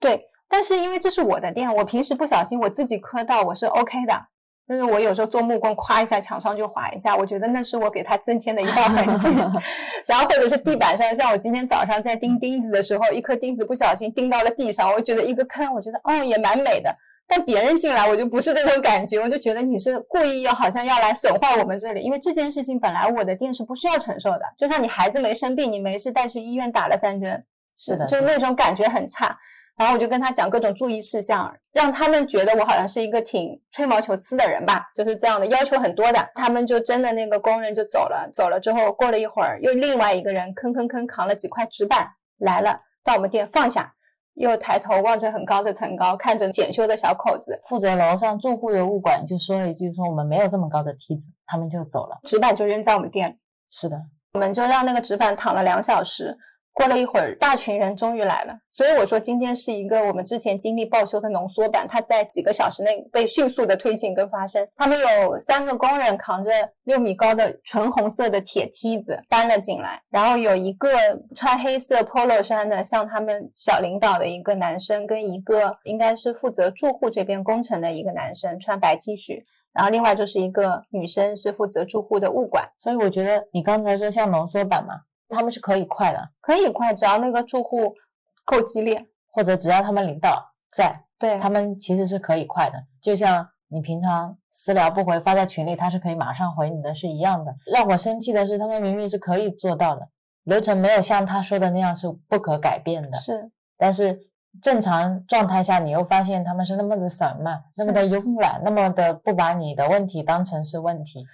对，但是因为这是我的店，我平时不小心我自己磕到我是 OK 的。就是我有时候做木工，夸一下墙上就划一下，我觉得那是我给它增添的一道痕迹。然后或者是地板上，像我今天早上在钉钉子的时候，一颗钉子不小心钉到了地上，我觉得一个坑，我觉得哦也蛮美的。但别人进来我就不是这种感觉，我就觉得你是故意要好像要来损坏我们这里，因为这件事情本来我的店是不需要承受的。就像你孩子没生病，你没事带去医院打了三针，是的，就那种感觉很差。然后我就跟他讲各种注意事项，让他们觉得我好像是一个挺吹毛求疵的人吧，就是这样的要求很多的。他们就真的那个工人就走了，走了之后过了一会儿，又另外一个人吭吭吭扛了几块纸板来了，到我们店放下，又抬头望着很高的层高，看着检修的小口子，负责楼上住户的物管就说了一句说我们没有这么高的梯子，他们就走了，纸板就扔在我们店里。是的，我们就让那个纸板躺了两小时。过了一会儿，大群人终于来了，所以我说今天是一个我们之前经历报修的浓缩版，它在几个小时内被迅速的推进跟发生。他们有三个工人扛着六米高的纯红色的铁梯子搬了进来，然后有一个穿黑色 polo 衫的像他们小领导的一个男生，跟一个应该是负责住户这边工程的一个男生穿白 T 恤，然后另外就是一个女生是负责住户的物管。所以我觉得你刚才说像浓缩版嘛。他们是可以快的，可以快，只要那个住户够激烈，或者只要他们领导在，对他们其实是可以快的。就像你平常私聊不回，发在群里，他是可以马上回你的，是一样的。让我生气的是，他们明明是可以做到的，流程没有像他说的那样是不可改变的。是，但是正常状态下，你又发现他们是那么的散漫，那么的慵懒，那么的不把你的问题当成是问题。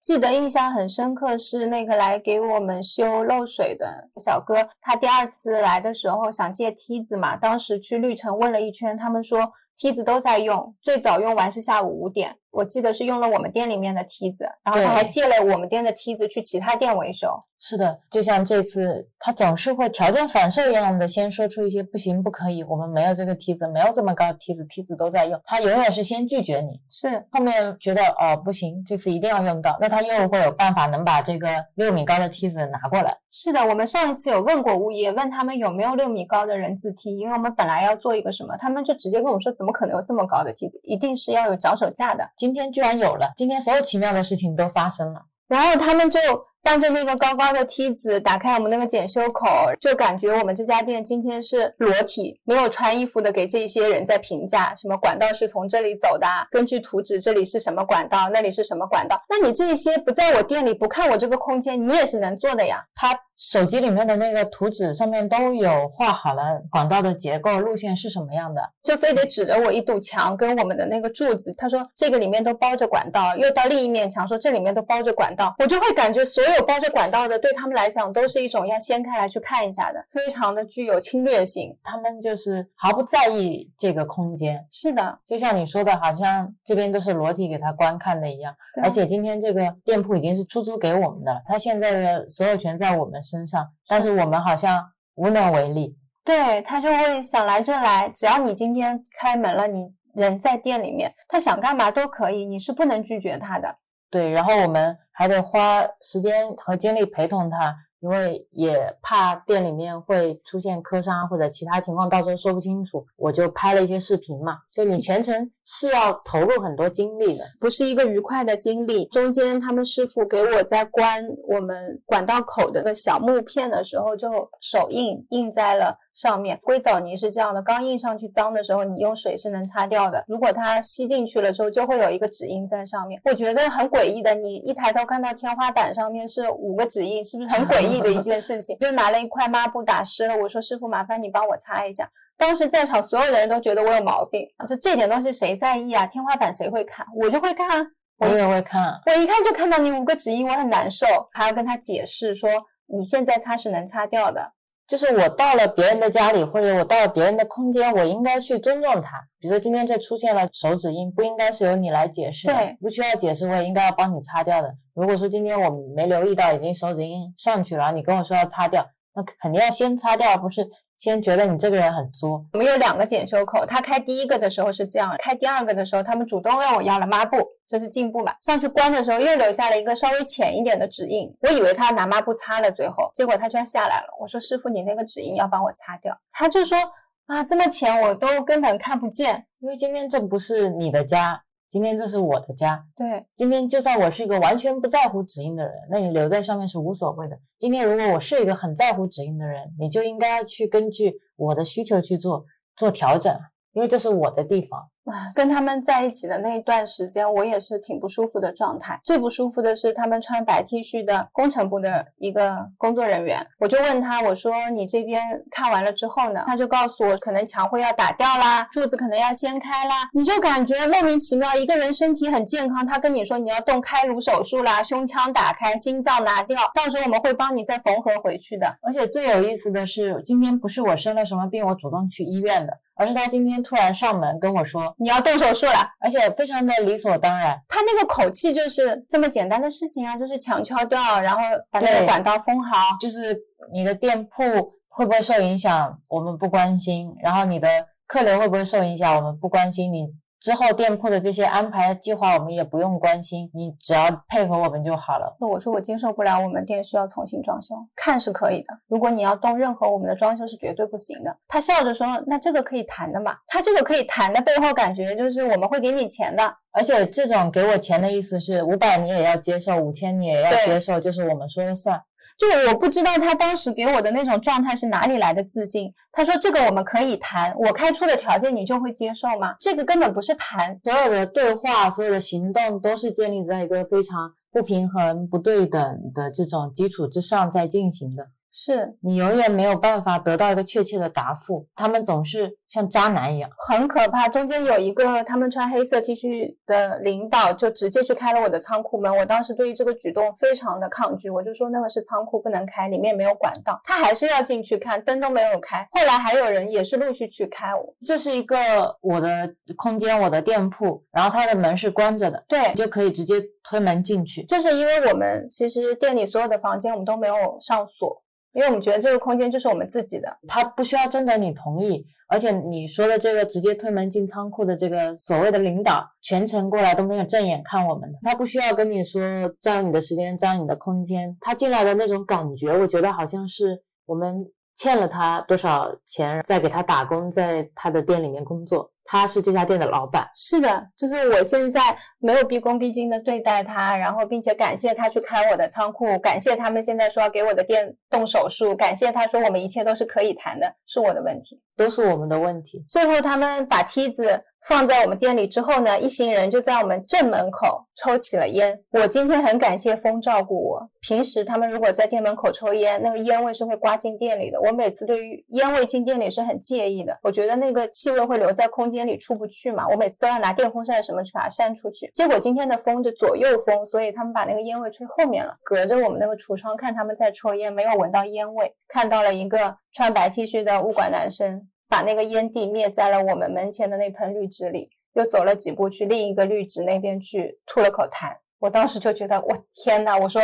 记得印象很深刻是那个来给我们修漏水的小哥，他第二次来的时候想借梯子嘛，当时去绿城问了一圈，他们说梯子都在用，最早用完是下午五点，我记得是用了我们店里面的梯子，然后他还借了我们店的梯子去其他店维修。是的，就像这次，他总是会条件反射一样的先说出一些不行不可以，我们没有这个梯子，没有这么高的梯子，梯子都在用，他永远是先拒绝你，是后面觉得哦不行，这次一定要用到，那他又会有办法能把这个六米高的梯子拿过来。是的，我们上一次有问过物业，问他们有没有六米高的人字梯，因为我们本来要做一个什么，他们就直接跟我说，怎么可能有这么高的梯子，一定是要有脚手架的。今天居然有了，今天所有奇妙的事情都发生了。然后他们就搬着那个高高的梯子，打开我们那个检修口，就感觉我们这家店今天是裸体，没有穿衣服的，给这些人在评价，什么管道是从这里走的，根据图纸这里是什么管道，那里是什么管道。那你这些不在我店里，不看我这个空间，你也是能做的呀。他手机里面的那个图纸上面都有画好了管道的结构路线是什么样的，就非得指着我一堵墙跟我们的那个柱子，他说这个里面都包着管道，又到另一面墙说这里面都包着管道，我就会感觉所有包着管道的对他们来讲都是一种要掀开来去看一下的，非常的具有侵略性。他们就是毫不在意这个空间。是的，就像你说的，好像这边都是裸体给他观看的一样。而且今天这个店铺已经是出租给我们的了，他现在的所有权在我们身上，但是我们好像无能为力。对他就会想来就来，只要你今天开门了，你人在店里面，他想干嘛都可以，你是不能拒绝他的。对，然后我们还得花时间和精力陪同他，因为也怕店里面会出现磕伤或者其他情况，到时候说不清楚，我就拍了一些视频嘛。就你全程是要投入很多精力的。不是一个愉快的经历。中间他们师傅给我在关我们管道口的个小木片的时候，就手印印在了上面。硅藻泥是这样的，刚印上去脏的时候，你用水是能擦掉的。如果它吸进去了之后，就会有一个指印在上面。我觉得很诡异的，你一抬头看到天花板上面是五个指印，是不是很诡异的一件事情？就拿了一块抹布打湿了，我说师傅麻烦你帮我擦一下。当时在场所有的人都觉得我有毛病，就这点东西谁在意啊？天花板谁会看？我就会看啊。我也会看，我一看就看到你五个指印，我很难受，还要跟他解释说你现在擦是能擦掉的。就是我到了别人的家里，或者我到了别人的空间，我应该去尊重他。比如说今天这出现了手指印，不应该是由你来解释的，对不需要解释，我也应该要帮你擦掉的。如果说今天我没留意到已经手指印上去了，然后你跟我说要擦掉，那肯定要先擦掉，不是先觉得你这个人很作。我们有两个检修口，他开第一个的时候是这样，开第二个的时候，他们主动问我要了抹布，这是进步嘛？上去关的时候又留下了一个稍微浅一点的指印，我以为他拿抹布擦了，最后结果他就要下来了。我说师傅，你那个指印要帮我擦掉，他就说啊这么浅我都根本看不见。因为今天这不是你的家，今天这是我的家。对，今天就算我是一个完全不在乎指印的人，那你留在上面是无所谓的。今天如果我是一个很在乎指印的人，你就应该要去根据我的需求去做做调整，因为这是我的地方。啊，跟他们在一起的那一段时间，我也是挺不舒服的状态。最不舒服的是他们穿白 T 恤的工程部的一个工作人员，我就问他，我说你这边看完了之后呢？他就告诉我，可能墙会要打掉啦，柱子可能要掀开啦。你就感觉莫名其妙，一个人身体很健康，他跟你说你要动开颅手术啦，胸腔打开，心脏拿掉，到时候我们会帮你再缝合回去的。而且最有意思的是，今天不是我生了什么病，我主动去医院的，而是他今天突然上门跟我说，你要动手术了，而且非常的理所当然。他那个口气就是这么简单的事情啊，就是强敲掉，然后把那个管道封好。就是你的店铺会不会受影响，我们不关心；然后你的客流会不会受影响，我们不关心。你之后店铺的这些安排计划，我们也不用关心，你只要配合我们就好了。那我说我接受不了，我们店需要重新装修，看是可以的。如果你要动任何我们的装修是绝对不行的。他笑着说：“那这个可以谈的嘛？”他这个可以谈的背后感觉就是我们会给你钱的。而且这种给我钱的意思是五百你也要接受，五千你也要接受，就是我们说了算。就我不知道他当时给我的那种状态是哪里来的自信。他说这个我们可以谈，我开出的条件你就会接受吗？这个根本不是谈，所有的对话，所有的行动都是建立在一个非常不平衡、不对等的这种基础之上在进行的。是你永远没有办法得到一个确切的答复，他们总是像渣男一样。很可怕。中间有一个他们穿黑色 T 恤的领导，就直接去开了我的仓库门。我当时对于这个举动非常的抗拒，我就说那个是仓库，不能开，里面没有管道。他还是要进去看，灯都没有开。后来还有人也是陆续去开。这是一个我的空间，我的店铺，然后它的门是关着的，对，你就可以直接推门进去。就是因为我们其实店里所有的房间我们都没有上锁。因为我们觉得这个空间就是我们自己的，它不需要征得你同意，而且你说的这个直接推门进仓库的这个所谓的领导，全程过来都没有正眼看我们，他不需要跟你说占用你的时间，占用你的空间，他进来的那种感觉，我觉得好像是我们欠了他多少钱，在给他打工，在他的店里面工作。他是这家店的老板，是的，就是我现在没有毕恭毕敬的对待他，然后并且感谢他去开我的仓库，感谢他们现在说要给我的店动手术，感谢他说我们一切都是可以谈的，是我的问题，都是我们的问题。最后他们把梯子。放在我们店里之后呢，一行人就在我们正门口抽起了烟。我今天很感谢风照顾我。平时他们如果在店门口抽烟，那个烟味是会刮进店里的。我每次对于烟味进店里是很介意的，我觉得那个气味会留在空间里出不去嘛。我每次都要拿电风扇什么去把它扇出去。结果今天的风是左右风，所以他们把那个烟味吹后面了，隔着我们那个橱窗看他们在抽烟，没有闻到烟味。看到了一个穿白 T 恤的物管男生。把那个烟蒂灭在了我们门前的那盆绿植里，又走了几步去另一个绿植那边去吐了口痰。我当时就觉得，我天呐！我说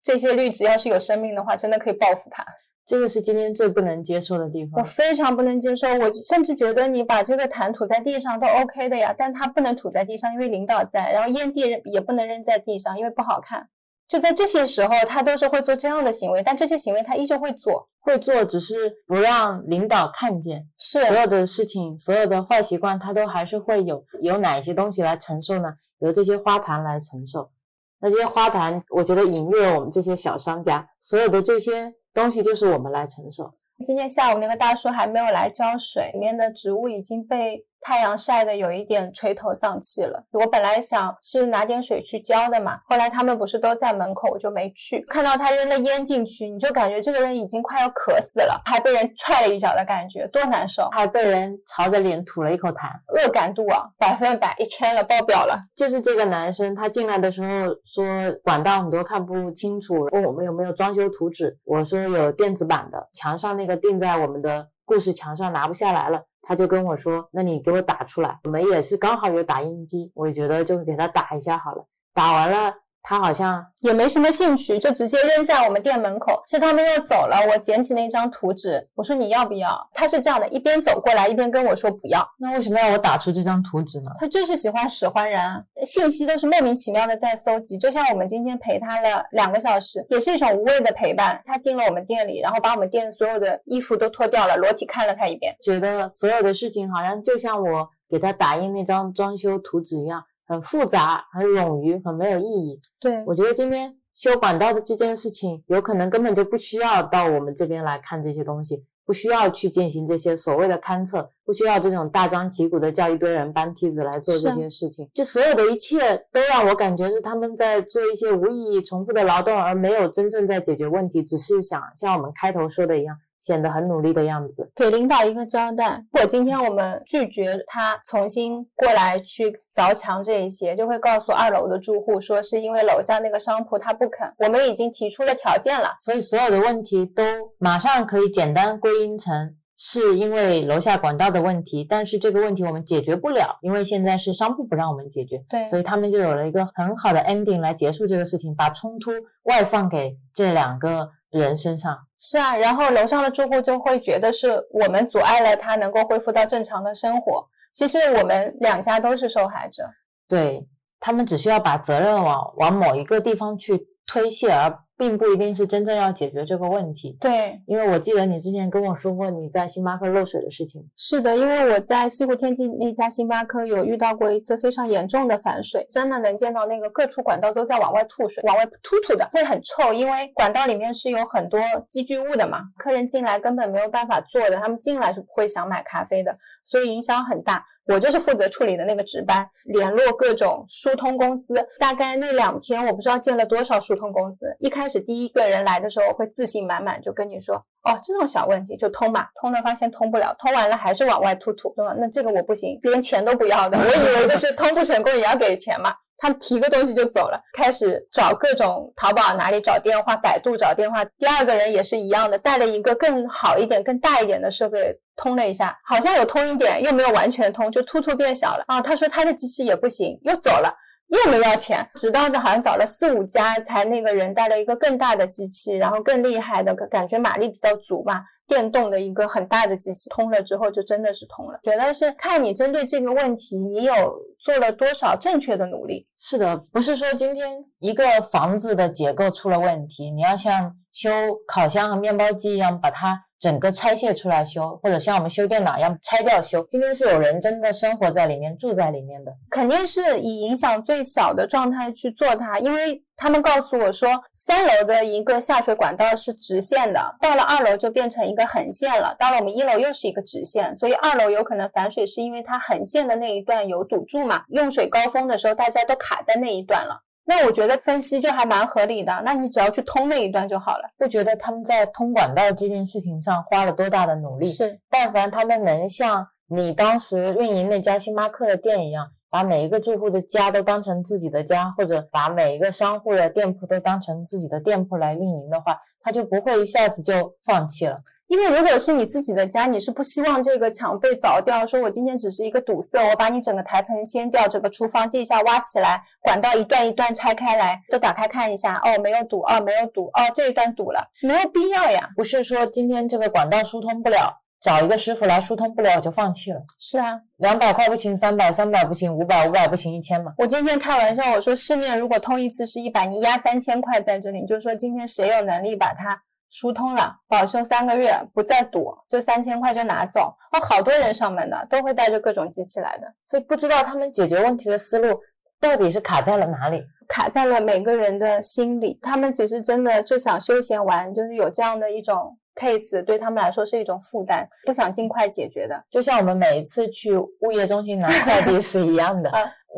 这些绿植要是有生命的话，真的可以报复它。这个是今天最不能接受的地方。我非常不能接受，我甚至觉得你把这个痰吐在地上都 OK 的呀，但它不能吐在地上，因为领导在。然后烟蒂也不能扔在地上，因为不好看。就在这些时候，他都是会做这样的行为，但这些行为他依旧会做，会做，只是不让领导看见。是所有的事情，所有的坏习惯，他都还是会有。有哪些东西来承受呢？由这些花坛来承受。那这些花坛，我觉得隐喻了我们这些小商家，所有的这些东西就是我们来承受。今天下午那个大叔还没有来浇水，里面的植物已经被。太阳晒的有一点垂头丧气了。我本来想是拿点水去浇的嘛，后来他们不是都在门口，我就没去。看到他扔了烟进去，你就感觉这个人已经快要渴死了，还被人踹了一脚的感觉，多难受！还被人朝着脸吐了一口痰，恶感度啊，百分百一千了，爆表了。就是这个男生，他进来的时候说管道很多看不清楚，问我们有没有装修图纸，我说有电子版的，墙上那个钉在我们的故事墙上拿不下来了。他就跟我说：“那你给我打出来。”我们也是刚好有打印机，我觉得就给他打一下好了。打完了。他好像也没什么兴趣，就直接扔在我们店门口。是他们要走了，我捡起那张图纸，我说你要不要？他是这样的，一边走过来一边跟我说不要。那为什么要我打出这张图纸呢？他就是喜欢使唤人，信息都是莫名其妙的在搜集。就像我们今天陪他了两个小时，也是一种无谓的陪伴。他进了我们店里，然后把我们店所有的衣服都脱掉了，裸体看了他一遍，觉得所有的事情好像就像我给他打印那张装修图纸一样。很复杂，很冗余，很没有意义。对我觉得今天修管道的这件事情，有可能根本就不需要到我们这边来看这些东西，不需要去进行这些所谓的勘测，不需要这种大张旗鼓的叫一堆人搬梯子来做这些事情。就所有的一切都让我感觉是他们在做一些无意义、重复的劳动，而没有真正在解决问题，只是想像我们开头说的一样。显得很努力的样子，给领导一个交代。如果今天我们拒绝他重新过来去凿墙这一些，就会告诉二楼的住户说是因为楼下那个商铺他不肯。我们已经提出了条件了，所以所有的问题都马上可以简单归因成是因为楼下管道的问题。但是这个问题我们解决不了，因为现在是商铺不让我们解决。对，所以他们就有了一个很好的 ending 来结束这个事情，把冲突外放给这两个。人身上是啊，然后楼上的住户就会觉得是我们阻碍了他能够恢复到正常的生活。其实我们两家都是受害者，对他们只需要把责任往往某一个地方去推卸，而。并不一定是真正要解决这个问题。对，因为我记得你之前跟我说过你在星巴克漏水的事情。是的，因为我在西湖天际那家星巴克有遇到过一次非常严重的反水，真的能见到那个各处管道都在往外吐水，往外突突的，会很臭。因为管道里面是有很多积聚物的嘛，客人进来根本没有办法坐的，他们进来是不会想买咖啡的，所以影响很大。我就是负责处理的那个值班，联络各种疏通公司。大概那两天，我不知道见了多少疏通公司。一开始第一个人来的时候会自信满满，就跟你说，哦，这种小问题就通嘛，通了发现通不了，通完了还是往外吐吐，那这个我不行，连钱都不要的，我以为就是通不成功也要给钱嘛。他提个东西就走了，开始找各种淘宝哪里找电话，百度找电话。第二个人也是一样的，带了一个更好一点、更大一点的设备通了一下，好像有通一点，又没有完全通，就突突变小了啊。他说他的机器也不行，又走了，又没要钱。直到好像找了四五家，才那个人带了一个更大的机器，然后更厉害的，感觉马力比较足嘛。电动的一个很大的机器通了之后，就真的是通了。觉得是看你针对这个问题，你有做了多少正确的努力。是的，不是说今天一个房子的结构出了问题，你要像修烤箱和面包机一样把它。整个拆卸出来修，或者像我们修电脑一样拆掉修。今天是有人真的生活在里面、住在里面的，肯定是以影响最小的状态去做它。因为他们告诉我说，三楼的一个下水管道是直线的，到了二楼就变成一个横线了，到了我们一楼又是一个直线，所以二楼有可能反水是因为它横线的那一段有堵住嘛，用水高峰的时候大家都卡在那一段了。那我觉得分析就还蛮合理的，那你只要去通那一段就好了。不觉得他们在通管道这件事情上花了多大的努力？是，但凡他们能像你当时运营那家星巴克的店一样，把每一个住户的家都当成自己的家，或者把每一个商户的店铺都当成自己的店铺来运营的话，他就不会一下子就放弃了。因为如果是你自己的家，你是不希望这个墙被凿掉。说我今天只是一个堵塞，我把你整个台盆掀掉，整个厨房地下挖起来，管道一段一段拆开来，都打开看一下。哦，没有堵，哦，没有堵，哦，这一段堵了，没有必要呀。不是说今天这个管道疏通不了，找一个师傅来疏通不了我就放弃了。是啊，两百块不行，三百，三百不行，五百，五百不行，一千嘛。我今天开玩笑，我说市面如果通一次是一百，你压三千块在这里，就是说今天谁有能力把它。疏通了，保修三个月，不再堵，这三千块就拿走。哦，好多人上门的，都会带着各种机器来的，所以不知道他们解决问题的思路到底是卡在了哪里，卡在了每个人的心里。他们其实真的就想休闲玩，就是有这样的一种 case，对他们来说是一种负担，不想尽快解决的。就像我们每一次去物业中心拿 快递是一样的。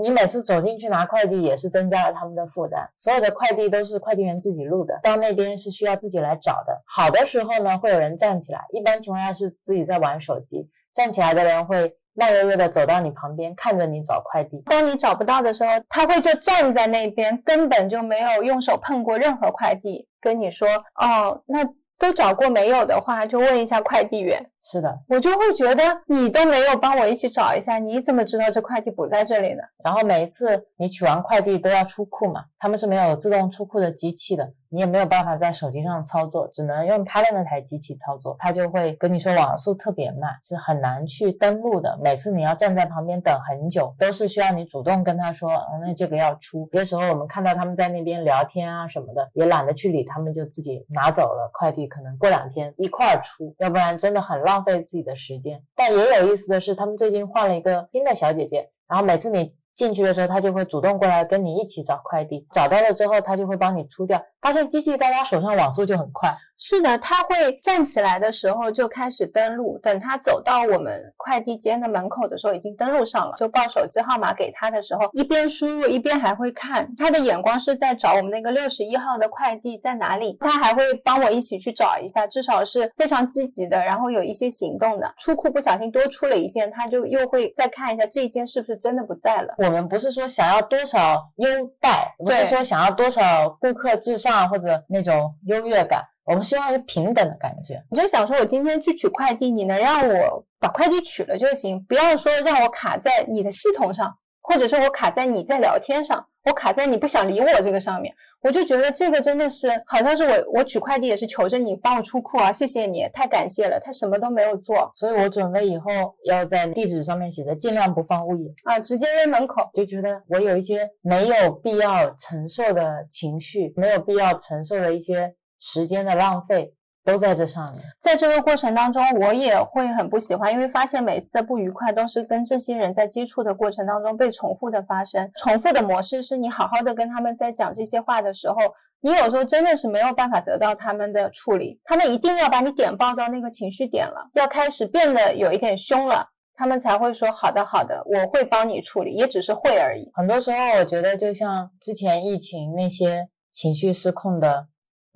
你每次走进去拿快递也是增加了他们的负担，所有的快递都是快递员自己录的，到那边是需要自己来找的。好的时候呢，会有人站起来，一般情况下是自己在玩手机，站起来的人会慢悠悠的走到你旁边，看着你找快递。当你找不到的时候，他会就站在那边，根本就没有用手碰过任何快递，跟你说，哦，那。都找过没有的话，就问一下快递员。是的，我就会觉得你都没有帮我一起找一下，你怎么知道这快递不在这里呢？然后每一次你取完快递都要出库嘛，他们是没有自动出库的机器的。你也没有办法在手机上操作，只能用他的那台机器操作。他就会跟你说网速特别慢，是很难去登录的。每次你要站在旁边等很久，都是需要你主动跟他说，那这个要出。有的时候我们看到他们在那边聊天啊什么的，也懒得去理他们，就自己拿走了快递。可能过两天一块儿出，要不然真的很浪费自己的时间。但也有意思的是，他们最近换了一个新的小姐姐，然后每次你。进去的时候，他就会主动过来跟你一起找快递，找到了之后，他就会帮你出掉。发现机器在他手上网速就很快。是的，他会站起来的时候就开始登录，等他走到我们快递间的门口的时候，已经登录上了，就报手机号码给他的时候，一边输入一边还会看，他的眼光是在找我们那个六十一号的快递在哪里，他还会帮我一起去找一下，至少是非常积极的，然后有一些行动的。出库不小心多出了一件，他就又会再看一下这一件是不是真的不在了。我们不是说想要多少优待，不是说想要多少顾客至上或者那种优越感。我们希望是平等的感觉。你就想说，我今天去取快递，你能让我把快递取了就行，不要说让我卡在你的系统上，或者是我卡在你在聊天上，我卡在你不想理我这个上面。我就觉得这个真的是，好像是我我取快递也是求着你帮我出库啊，谢谢你，太感谢了。他什么都没有做，所以我准备以后要在地址上面写的尽量不放物业啊，直接扔门口。就觉得我有一些没有必要承受的情绪，没有必要承受的一些。时间的浪费都在这上面，在这个过程当中，我也会很不喜欢，因为发现每次的不愉快都是跟这些人在接触的过程当中被重复的发生，重复的模式是你好好的跟他们在讲这些话的时候，你有时候真的是没有办法得到他们的处理，他们一定要把你点爆到那个情绪点了，要开始变得有一点凶了，他们才会说好的好的，我会帮你处理，也只是会而已。很多时候，我觉得就像之前疫情那些情绪失控的。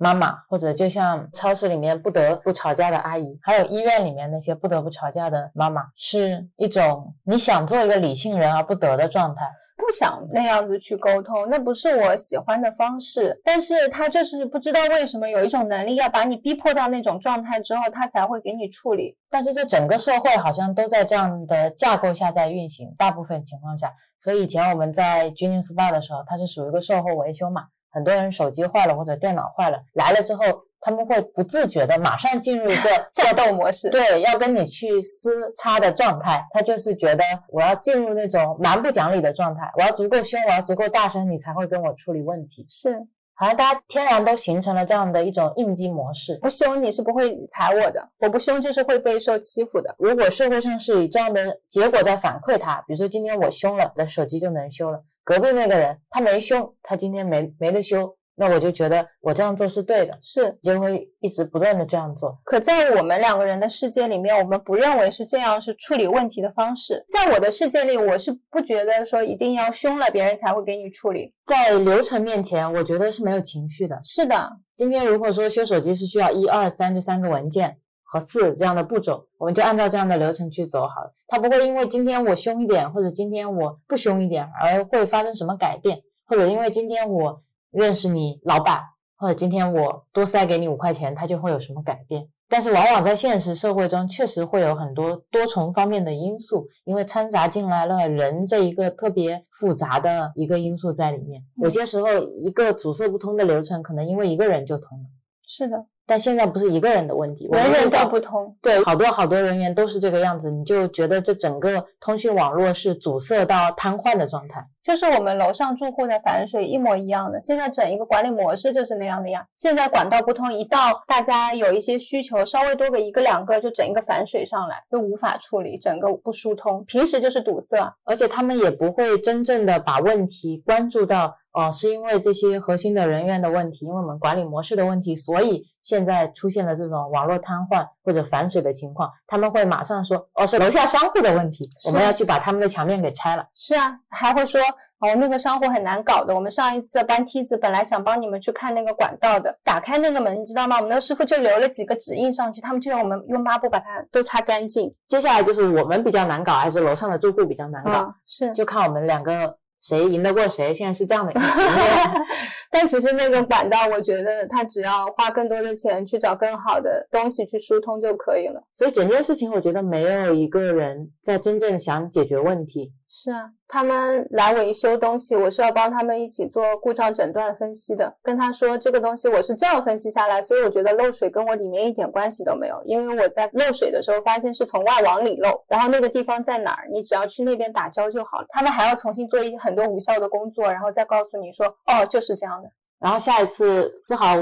妈妈，或者就像超市里面不得不吵架的阿姨，还有医院里面那些不得不吵架的妈妈，是一种你想做一个理性人而不得的状态。不想那样子去沟通，那不是我喜欢的方式。但是他就是不知道为什么有一种能力，要把你逼迫到那种状态之后，他才会给你处理。但是这整个社会好像都在这样的架构下在运行，大部分情况下。所以以前我们在 Genius Bar 的时候，它是属于一个售后维修嘛，很多人手机坏了或者电脑坏了来了之后。他们会不自觉的马上进入一个 战斗模式，对，要跟你去撕叉的状态。他就是觉得我要进入那种蛮不讲理的状态，我要足够凶，我要足够大声，你才会跟我处理问题。是，好像大家天然都形成了这样的一种应激模式。不凶你是不会踩我的，我不凶就是会被受欺负的。如果社会上是以这样的结果在反馈他，比如说今天我凶了，那手机就能修了。隔壁那个人他没凶，他今天没没得修。那我就觉得我这样做是对的，是就会一直不断的这样做。可在我们两个人的世界里面，我们不认为是这样是处理问题的方式。在我的世界里，我是不觉得说一定要凶了别人才会给你处理。在流程面前，我觉得是没有情绪的。是的，今天如果说修手机是需要一二三这三个文件和四这样的步骤，我们就按照这样的流程去走好了。它不会因为今天我凶一点，或者今天我不凶一点而会发生什么改变，或者因为今天我。认识你老板，或者今天我多塞给你五块钱，他就会有什么改变？但是往往在现实社会中，确实会有很多多重方面的因素，因为掺杂进来了人这一个特别复杂的一个因素在里面。有些时候，一个阻塞不通的流程，可能因为一个人就通了。是的。但现在不是一个人的问题，人人都不通。对，好多好多人员都是这个样子，你就觉得这整个通讯网络是阻塞到瘫痪的状态。就是我们楼上住户的反水一模一样的，现在整一个管理模式就是那样的呀。现在管道不通，一到大家有一些需求，稍微多个一个两个，就整一个反水上来，就无法处理，整个不疏通。平时就是堵塞，而且他们也不会真正的把问题关注到。哦，是因为这些核心的人员的问题，因为我们管理模式的问题，所以现在出现了这种网络瘫痪或者反水的情况。他们会马上说，哦，是楼下商户的问题，我们要去把他们的墙面给拆了。是啊，还会说，哦，那个商户很难搞的。我们上一次搬梯子，本来想帮你们去看那个管道的，打开那个门，你知道吗？我们的师傅就留了几个指印上去，他们就让我们用抹布把它都擦干净。接下来就是我们比较难搞，还是楼上的住户比较难搞？是，就看我们两个。谁赢得过谁？现在是这样的一个局面。但其实那个管道，我觉得他只要花更多的钱去找更好的东西去疏通就可以了。所以整件事情，我觉得没有一个人在真正想解决问题。是啊，他们来维修东西，我是要帮他们一起做故障诊断分析的。跟他说这个东西我是这样分析下来，所以我觉得漏水跟我里面一点关系都没有，因为我在漏水的时候发现是从外往里漏，然后那个地方在哪儿，你只要去那边打胶就好了。他们还要重新做一很多无效的工作，然后再告诉你说，哦，就是这样的。然后下一次丝毫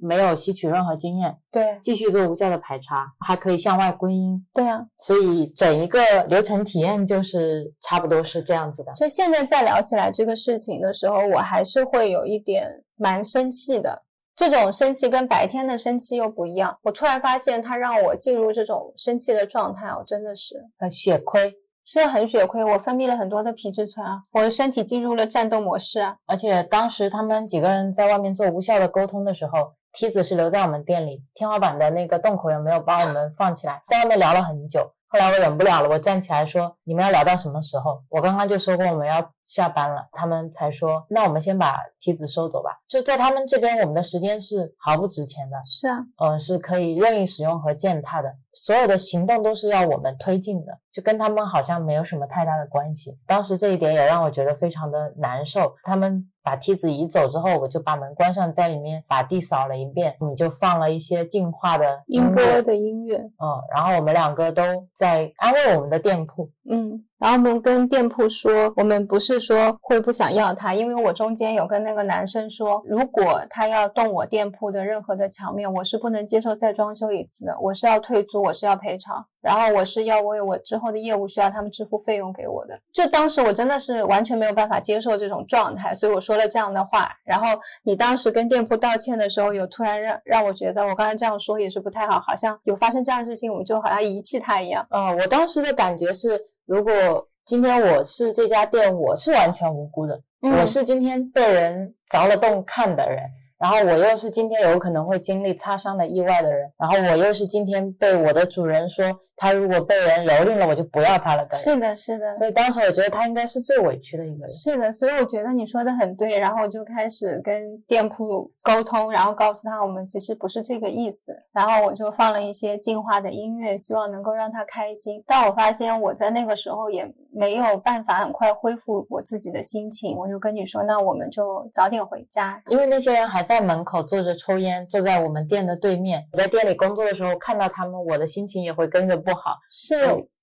没有吸取任何经验，对，继续做无效的排查，还可以向外归因，对啊，所以整一个流程体验就是差不多是这样子的。所以现在再聊起来这个事情的时候，我还是会有一点蛮生气的。这种生气跟白天的生气又不一样。我突然发现他让我进入这种生气的状态，我真的是很血亏。是很血亏，我分泌了很多的皮质醇啊，我的身体进入了战斗模式啊。而且当时他们几个人在外面做无效的沟通的时候，梯子是留在我们店里，天花板的那个洞口也没有帮我们放起来，在外面聊了很久。后来我忍不了了，我站起来说：“你们要聊到什么时候？我刚刚就说过我们要下班了。”他们才说：“那我们先把梯子收走吧。”就在他们这边，我们的时间是毫不值钱的。是啊，呃，是可以任意使用和践踏的，所有的行动都是要我们推进的，就跟他们好像没有什么太大的关系。当时这一点也让我觉得非常的难受。他们。把梯子移走之后，我就把门关上，在里面把地扫了一遍。你就放了一些净化的音波的音乐，嗯，然后我们两个都在安慰我们的店铺，嗯。然后我们跟店铺说，我们不是说会不想要他，因为我中间有跟那个男生说，如果他要动我店铺的任何的墙面，我是不能接受再装修一次的，我是要退租，我是要赔偿，然后我是要为我之后的业务需要他们支付费用给我的。就当时我真的是完全没有办法接受这种状态，所以我说了这样的话。然后你当时跟店铺道歉的时候，有突然让让我觉得我刚才这样说也是不太好，好像有发生这样的事情，我们就好像遗弃他一样。嗯，我当时的感觉是。如果今天我是这家店，我是完全无辜的，我是今天被人凿了洞看的人，然后我又是今天有可能会经历擦伤的意外的人，然后我又是今天被我的主人说他如果被人蹂躏了，我就不要他了的人。是的，是的。所以当时我觉得他应该是最委屈的一个人。是的，所以我觉得你说的很对。然后我就开始跟店铺沟通，然后告诉他我们其实不是这个意思。然后我就放了一些净化的音乐，希望能够让他开心。但我发现我在那个时候也没有办法很快恢复我自己的心情，我就跟你说，那我们就早点回家，因为那些人还在门口坐着抽烟，坐在我们店的对面。我在店里工作的时候看到他们，我的心情也会跟着不好。是，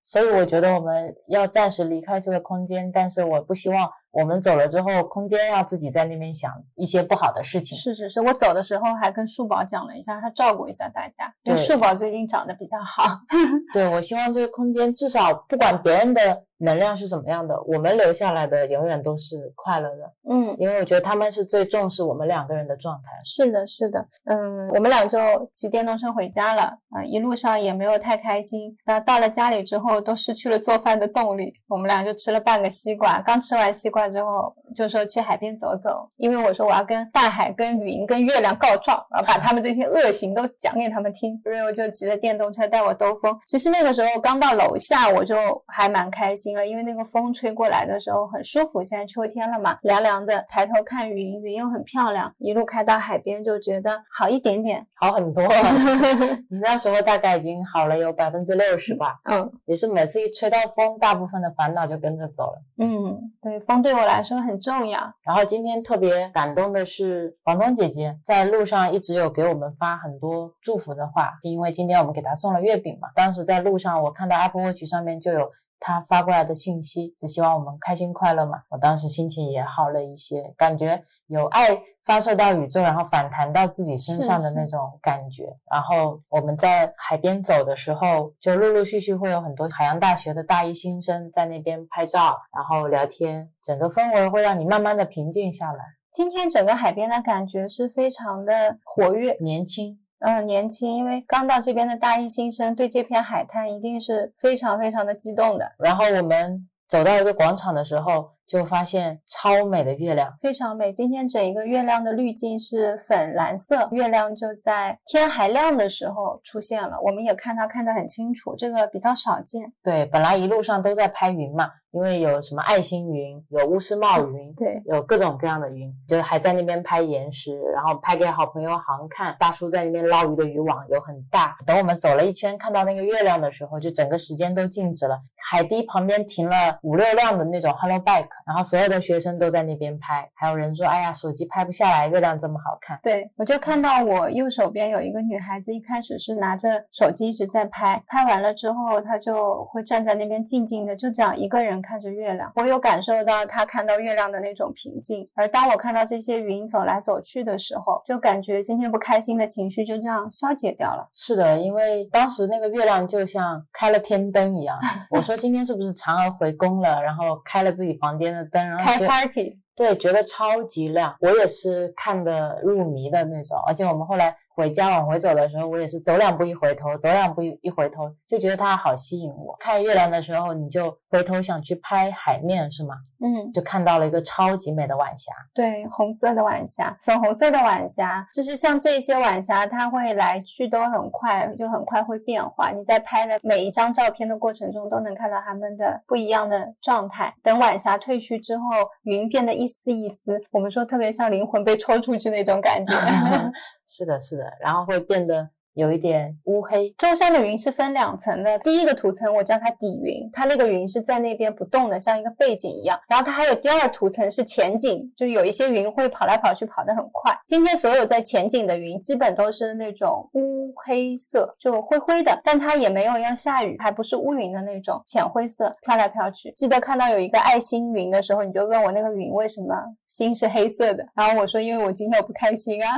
所以我觉得我们要暂时离开这个空间，但是我不希望。我们走了之后，空间要自己在那边想一些不好的事情。是是是，我走的时候还跟树宝讲了一下，他照顾一下大家。对，树宝最近长得比较好。对，我希望这个空间至少不管别人的能量是怎么样的，我们留下来的永远都是快乐的。嗯，因为我觉得他们是最重视我们两个人的状态。是的，是的。嗯，我们俩就骑电动车回家了啊，一路上也没有太开心。那到了家里之后，都失去了做饭的动力。我们俩就吃了半个西瓜，刚吃完西瓜。之后就说去海边走走，因为我说我要跟大海、跟云、跟月亮告状，然后把他们这些恶行都讲给他们听。瑞欧就骑着电动车带我兜风。其实那个时候刚到楼下，我就还蛮开心了，因为那个风吹过来的时候很舒服。现在秋天了嘛，凉凉的，抬头看云，云又很漂亮。一路开到海边，就觉得好一点点，好很多。你那时候大概已经好了有百分之六十吧？嗯，也是每次一吹到风，大部分的烦恼就跟着走了。嗯，对，风对。对我来说很重要。然后今天特别感动的是，房东姐姐在路上一直有给我们发很多祝福的话，是因为今天我们给她送了月饼嘛。当时在路上，我看到 Apple Watch 上面就有。他发过来的信息是希望我们开心快乐嘛？我当时心情也好了一些，感觉有爱发射到宇宙，然后反弹到自己身上的那种感觉。然后我们在海边走的时候，就陆陆续续会有很多海洋大学的大一新生在那边拍照，然后聊天，整个氛围会让你慢慢的平静下来。今天整个海边的感觉是非常的活跃、年轻。嗯，年轻，因为刚到这边的大一新生，对这片海滩一定是非常非常的激动的。然后我们走到一个广场的时候。就发现超美的月亮，非常美。今天整一个月亮的滤镜是粉蓝色，月亮就在天还亮的时候出现了。我们也看它看得很清楚，这个比较少见。对，本来一路上都在拍云嘛，因为有什么爱心云，有乌斯帽云，对，有各种各样的云，就还在那边拍岩石，然后拍给好朋友航看。大叔在那边捞鱼的渔网有很大。等我们走了一圈，看到那个月亮的时候，就整个时间都静止了。海堤旁边停了五六辆的那种 Hello Bike。然后所有的学生都在那边拍，还有人说：“哎呀，手机拍不下来，月亮这么好看。”对我就看到我右手边有一个女孩子，一开始是拿着手机一直在拍，拍完了之后，她就会站在那边静静的，就这样一个人看着月亮。我有感受到他看到月亮的那种平静。而当我看到这些云走来走去的时候，就感觉今天不开心的情绪就这样消解掉了。是的，因为当时那个月亮就像开了天灯一样。我说今天是不是嫦娥回宫了，然后开了自己房间的？灯，然后开 party，对，觉得超级亮，我也是看得入迷的那种，而且我们后来。回家往回走的时候，我也是走两步一回头，走两步一回头，就觉得它好吸引我。看月亮的时候，你就回头想去拍海面，是吗？嗯，就看到了一个超级美的晚霞。对，红色的晚霞，粉红色的晚霞，就是像这些晚霞，它会来去都很快，就很快会变化。你在拍的每一张照片的过程中，都能看到它们的不一样的状态。等晚霞褪去之后，云变得一丝一丝，我们说特别像灵魂被抽出去那种感觉。是的，是的。然后会变得。有一点乌黑。中山的云是分两层的，第一个图层我叫它底云，它那个云是在那边不动的，像一个背景一样。然后它还有第二图层是前景，就有一些云会跑来跑去，跑得很快。今天所有在前景的云基本都是那种乌黑色，就灰灰的，但它也没有要下雨，还不是乌云的那种浅灰色，飘来飘去。记得看到有一个爱心云的时候，你就问我那个云为什么心是黑色的，然后我说因为我今天我不开心啊。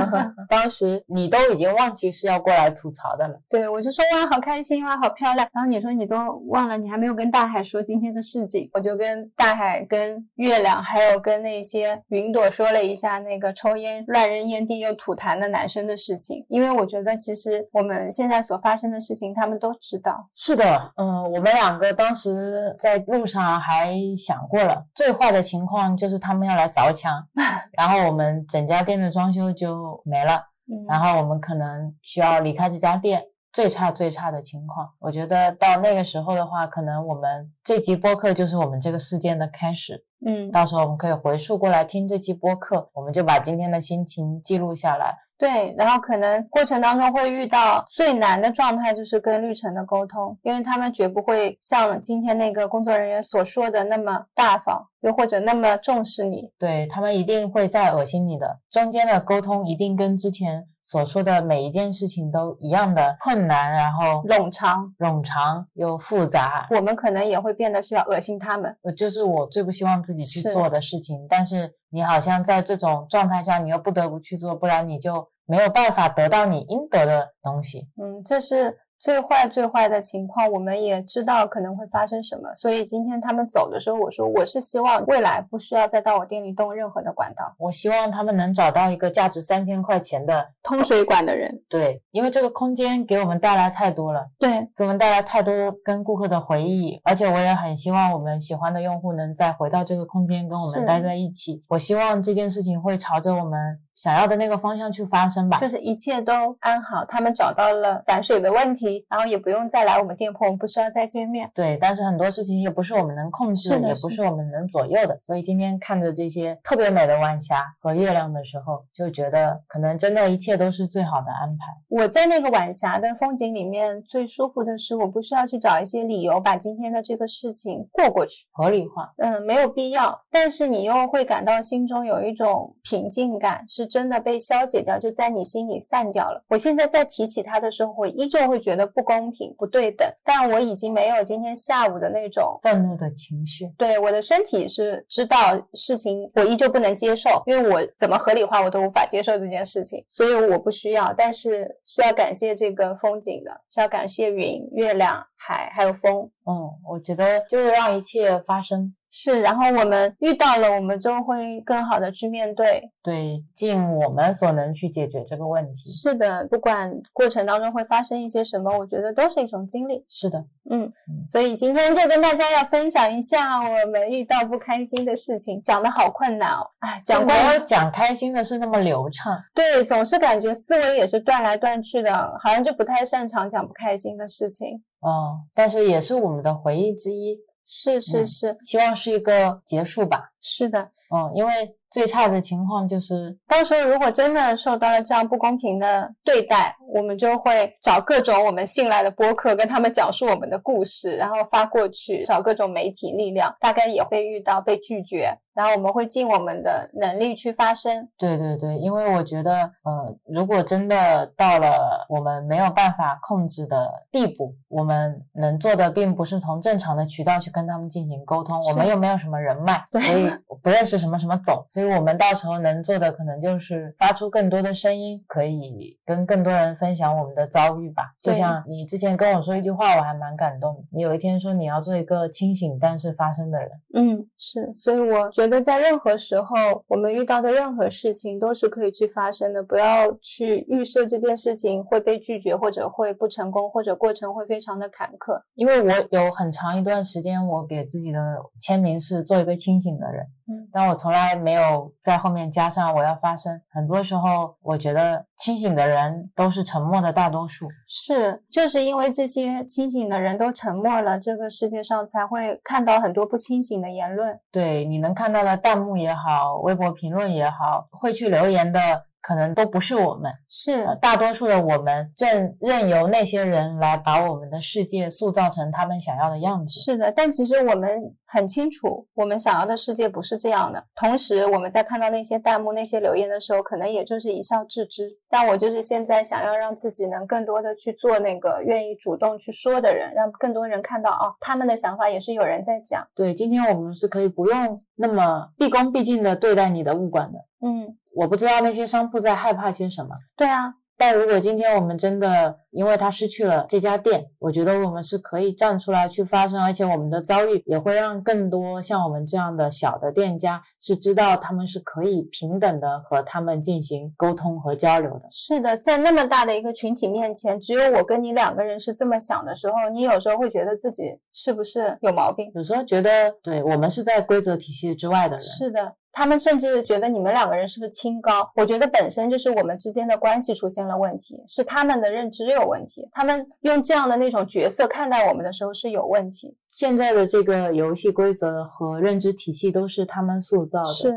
当时你都已经忘记。是要过来吐槽的了。对，我就说哇，好开心哇，好漂亮。然后你说你都忘了，你还没有跟大海说今天的事情。我就跟大海、跟月亮，还有跟那些云朵说了一下那个抽烟乱扔烟蒂又吐痰的男生的事情，因为我觉得其实我们现在所发生的事情，他们都知道。是的，嗯，我们两个当时在路上还想过了，最坏的情况就是他们要来凿墙，然后我们整家店的装修就没了，然后我们可能需要离开这家店。最差最差的情况，我觉得到那个时候的话，可能我们这集播客就是我们这个事件的开始。嗯，到时候我们可以回溯过来听这期播客，我们就把今天的心情记录下来。对，然后可能过程当中会遇到最难的状态，就是跟绿城的沟通，因为他们绝不会像今天那个工作人员所说的那么大方，又或者那么重视你。对他们一定会再恶心你的，中间的沟通一定跟之前所说的每一件事情都一样的困难，然后冗长，冗长又复杂。我们可能也会变得需要恶心他们。呃，就是我最不希望自己去做的事情，但是你好像在这种状态下，你又不得不去做，不然你就没有办法得到你应得的东西。嗯，这是最坏最坏的情况，我们也知道可能会发生什么，所以今天他们走的时候，我说我是希望未来不需要再到我店里动任何的管道，我希望他们能找到一个价值三千块钱的，通水管的人。对，因为这个空间给我们带来太多了。对，给我们带来太多跟顾客的回忆，而且我也很希望我们喜欢的用户能再回到这个空间跟我们待在一起。我希望这件事情会朝着我们想要的那个方向去发生吧。就是一切都安好，他们找到了反水的问题，然后也不用再来我们店铺，我们不需要再见面。对，但是很多事情也不是我们能控制，是的也不是我们能左右的。所以今天看着这些特别美的晚霞和月亮的时候，就觉得可能真的一切都是最好的安排。我在那个晚霞的风景里面最舒服的是，我不需要去找一些理由把今天的这个事情过过去。合理化，嗯，没有必要，但是你又会感到心中有一种平静感，是真的被消解掉，就在你心里散掉了。我现在再提起它的时候，我依旧会觉得不公平、不对等，但我已经没有今天下午的那种。愤怒的情绪。对我的身体是知道事情，我依旧不能接受，因为我怎么合理化我都无法接受这件事情，所以我不需要。但是是要感谢这个风景的，是要感谢云、月亮、海还有风。嗯，我觉得就是让一切发生，是，然后我们遇到了，我们就会更好的去面对。对，尽我们所能去解决这个问题。是的，不管过程当中会发生一些什么，我觉得都是一种经历。是的，嗯嗯，所以今天就跟大家要分享一下我们遇到不开心的事情，讲的好困难哦。哎，讲没有讲开心的是那么流畅。对，总是感觉思维也是断来断去的，好像就不太擅长讲不开心的事情。哦，但是也是我们的回忆之一，是是嗯是、希望是一个结束吧。是的，嗯，因为最差的情况就是，到时候如果真的受到了这样不公平的对待，我们就会找各种我们信赖的播客，跟他们讲述我们的故事，然后发过去，找各种媒体力量，大概也会遇到被拒绝，然后我们会尽我们的能力去发声。对对对，因为我觉得，呃，如果真的到了我们没有办法控制的地步，我们能做的并不是从正常的渠道去跟他们进行沟通，我们又没有什么人脉，所以不认识什么什么总，所以我们到时候能做的可能就是发出更多的声音，可以跟更多人分享我们的遭遇吧。就像你之前跟我说一句话，我还蛮感动的。你有一天说你要做一个清醒但是发生的人，嗯，是，所以我觉得在任何时候，我们遇到的任何事情都是可以去发生的，不要去预设这件事情会被拒绝，或者会不成功，或者过程会非常的坎坷。因为我有很长一段时间，我给自己的签名是做一个清醒的人，嗯，但我从来没有在后面加上我要发声。很多时候，我觉得清醒的人都是沉默的大多数。是，就是因为这些清醒的人都沉默了，这个世界上才会看到很多不清醒的言论。对，你能看到的弹幕也好，微博评论也好，会去留言的。可能都不是我们，是呃大多数的我们正任由那些人来把我们的世界塑造成他们想要的样子。是的，但其实我们很清楚，我们想要的世界不是这样的。同时，我们在看到那些弹幕、那些留言的时候，可能也就是一笑置之。但我就是现在想要让自己能更多的去做那个愿意主动去说的人，让更多人看到哦，他们的想法也是有人在讲。对，今天我们是可以不用那么毕恭毕敬的对待你的物管的。嗯，我不知道那些商铺在害怕些什么。对啊，但如果今天我们真的因为他失去了这家店，我觉得我们是可以站出来去发声，而且我们的遭遇也会让更多像我们这样的小的店家是知道他们是可以平等的和他们进行沟通和交流的。是的，在那么大的一个群体面前，只有我跟你两个人是这么想的时候，你有时候会觉得自己是不是有毛病？有时候觉得，对我们是在规则体系之外的人。是的。他们甚至觉得你们两个人是不是清高？我觉得本身就是我们之间的关系出现了问题，是他们的认知有问题。他们用这样的那种角色看待我们的时候是有问题。现在的这个游戏规则和认知体系都是他们塑造的。是。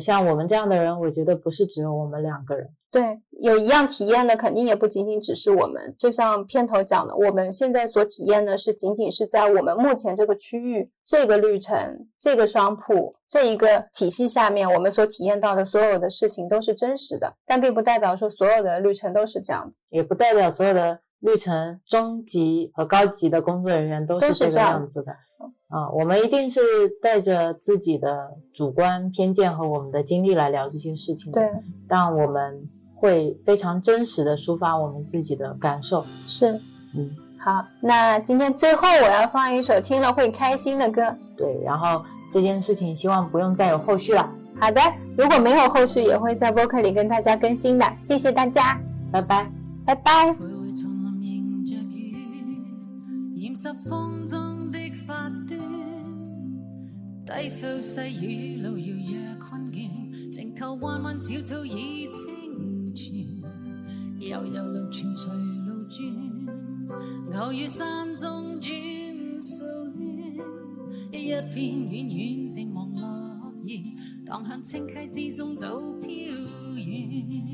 像我们这样的人，我觉得不是只有我们两个人。对，有一样体验的，肯定也不仅仅只是我们。就像片头讲的，我们现在所体验的是仅仅是在我们目前这个区域、这个旅程、这个商铺这一个体系下面，我们所体验到的所有的事情都是真实的，但并不代表说所有的旅程都是这样子，也不代表所有的旅程中级和高级的工作人员都是这个样子的。啊，我们一定是带着自己的主观偏见和我们的经历来聊这些事情的。对，但我们会非常真实的抒发我们自己的感受。是，嗯，好，那今天最后我要放一首听了会开心的歌。对，然后这件事情希望不用再有后续了。好的，如果没有后续，也会在播客里跟大家更新的。谢谢大家，拜拜，拜拜。风中的发端低诉细雨路遥夜困倦，静靠弯弯小草已清泉，悠悠流泉随路转，偶遇山中转数圈，一片远远静望落叶，荡向清溪之中早飘远。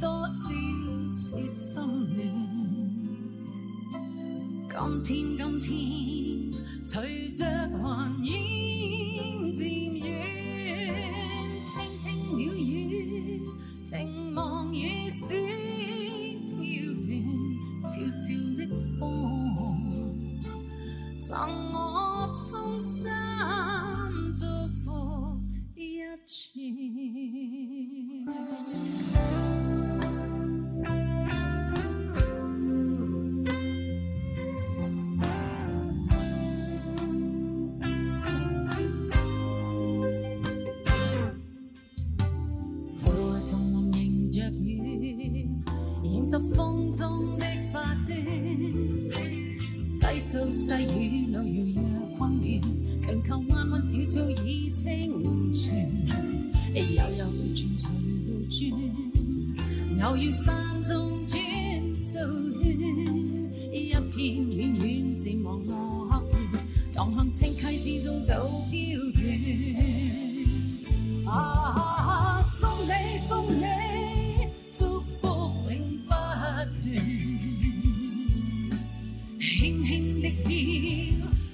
多少次心乱。今天，今天，随着寒烟渐远，听听鸟语，静望雨丝飘断，悄悄的风，赠我衷心祝福一串。十风中的发端，低诉细雨路遥夜困倦，静靠弯弯小草已清泉，悠悠流泉随路转，偶遇山中转数圈，一片远远渐望落叶，荡向清溪之中走飘远。啊，送你送你。祝福永不断，轻轻的飘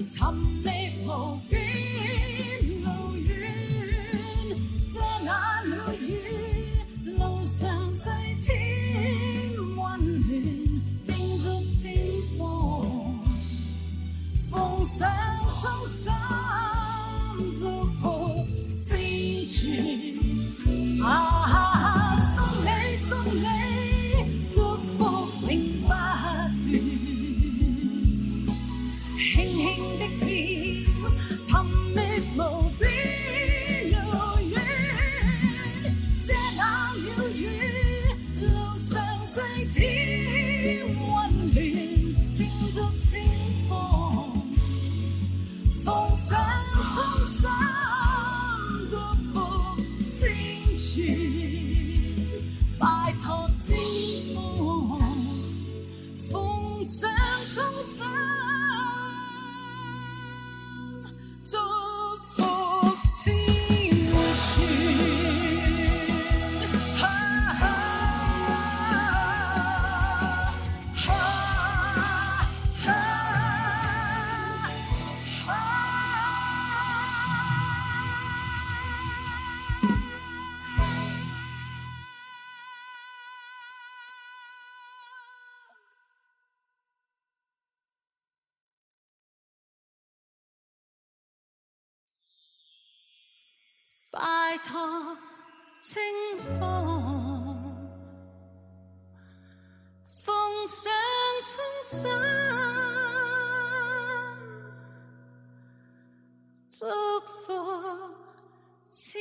寻觅无边衷拜托清风，奉上衷心祝福千。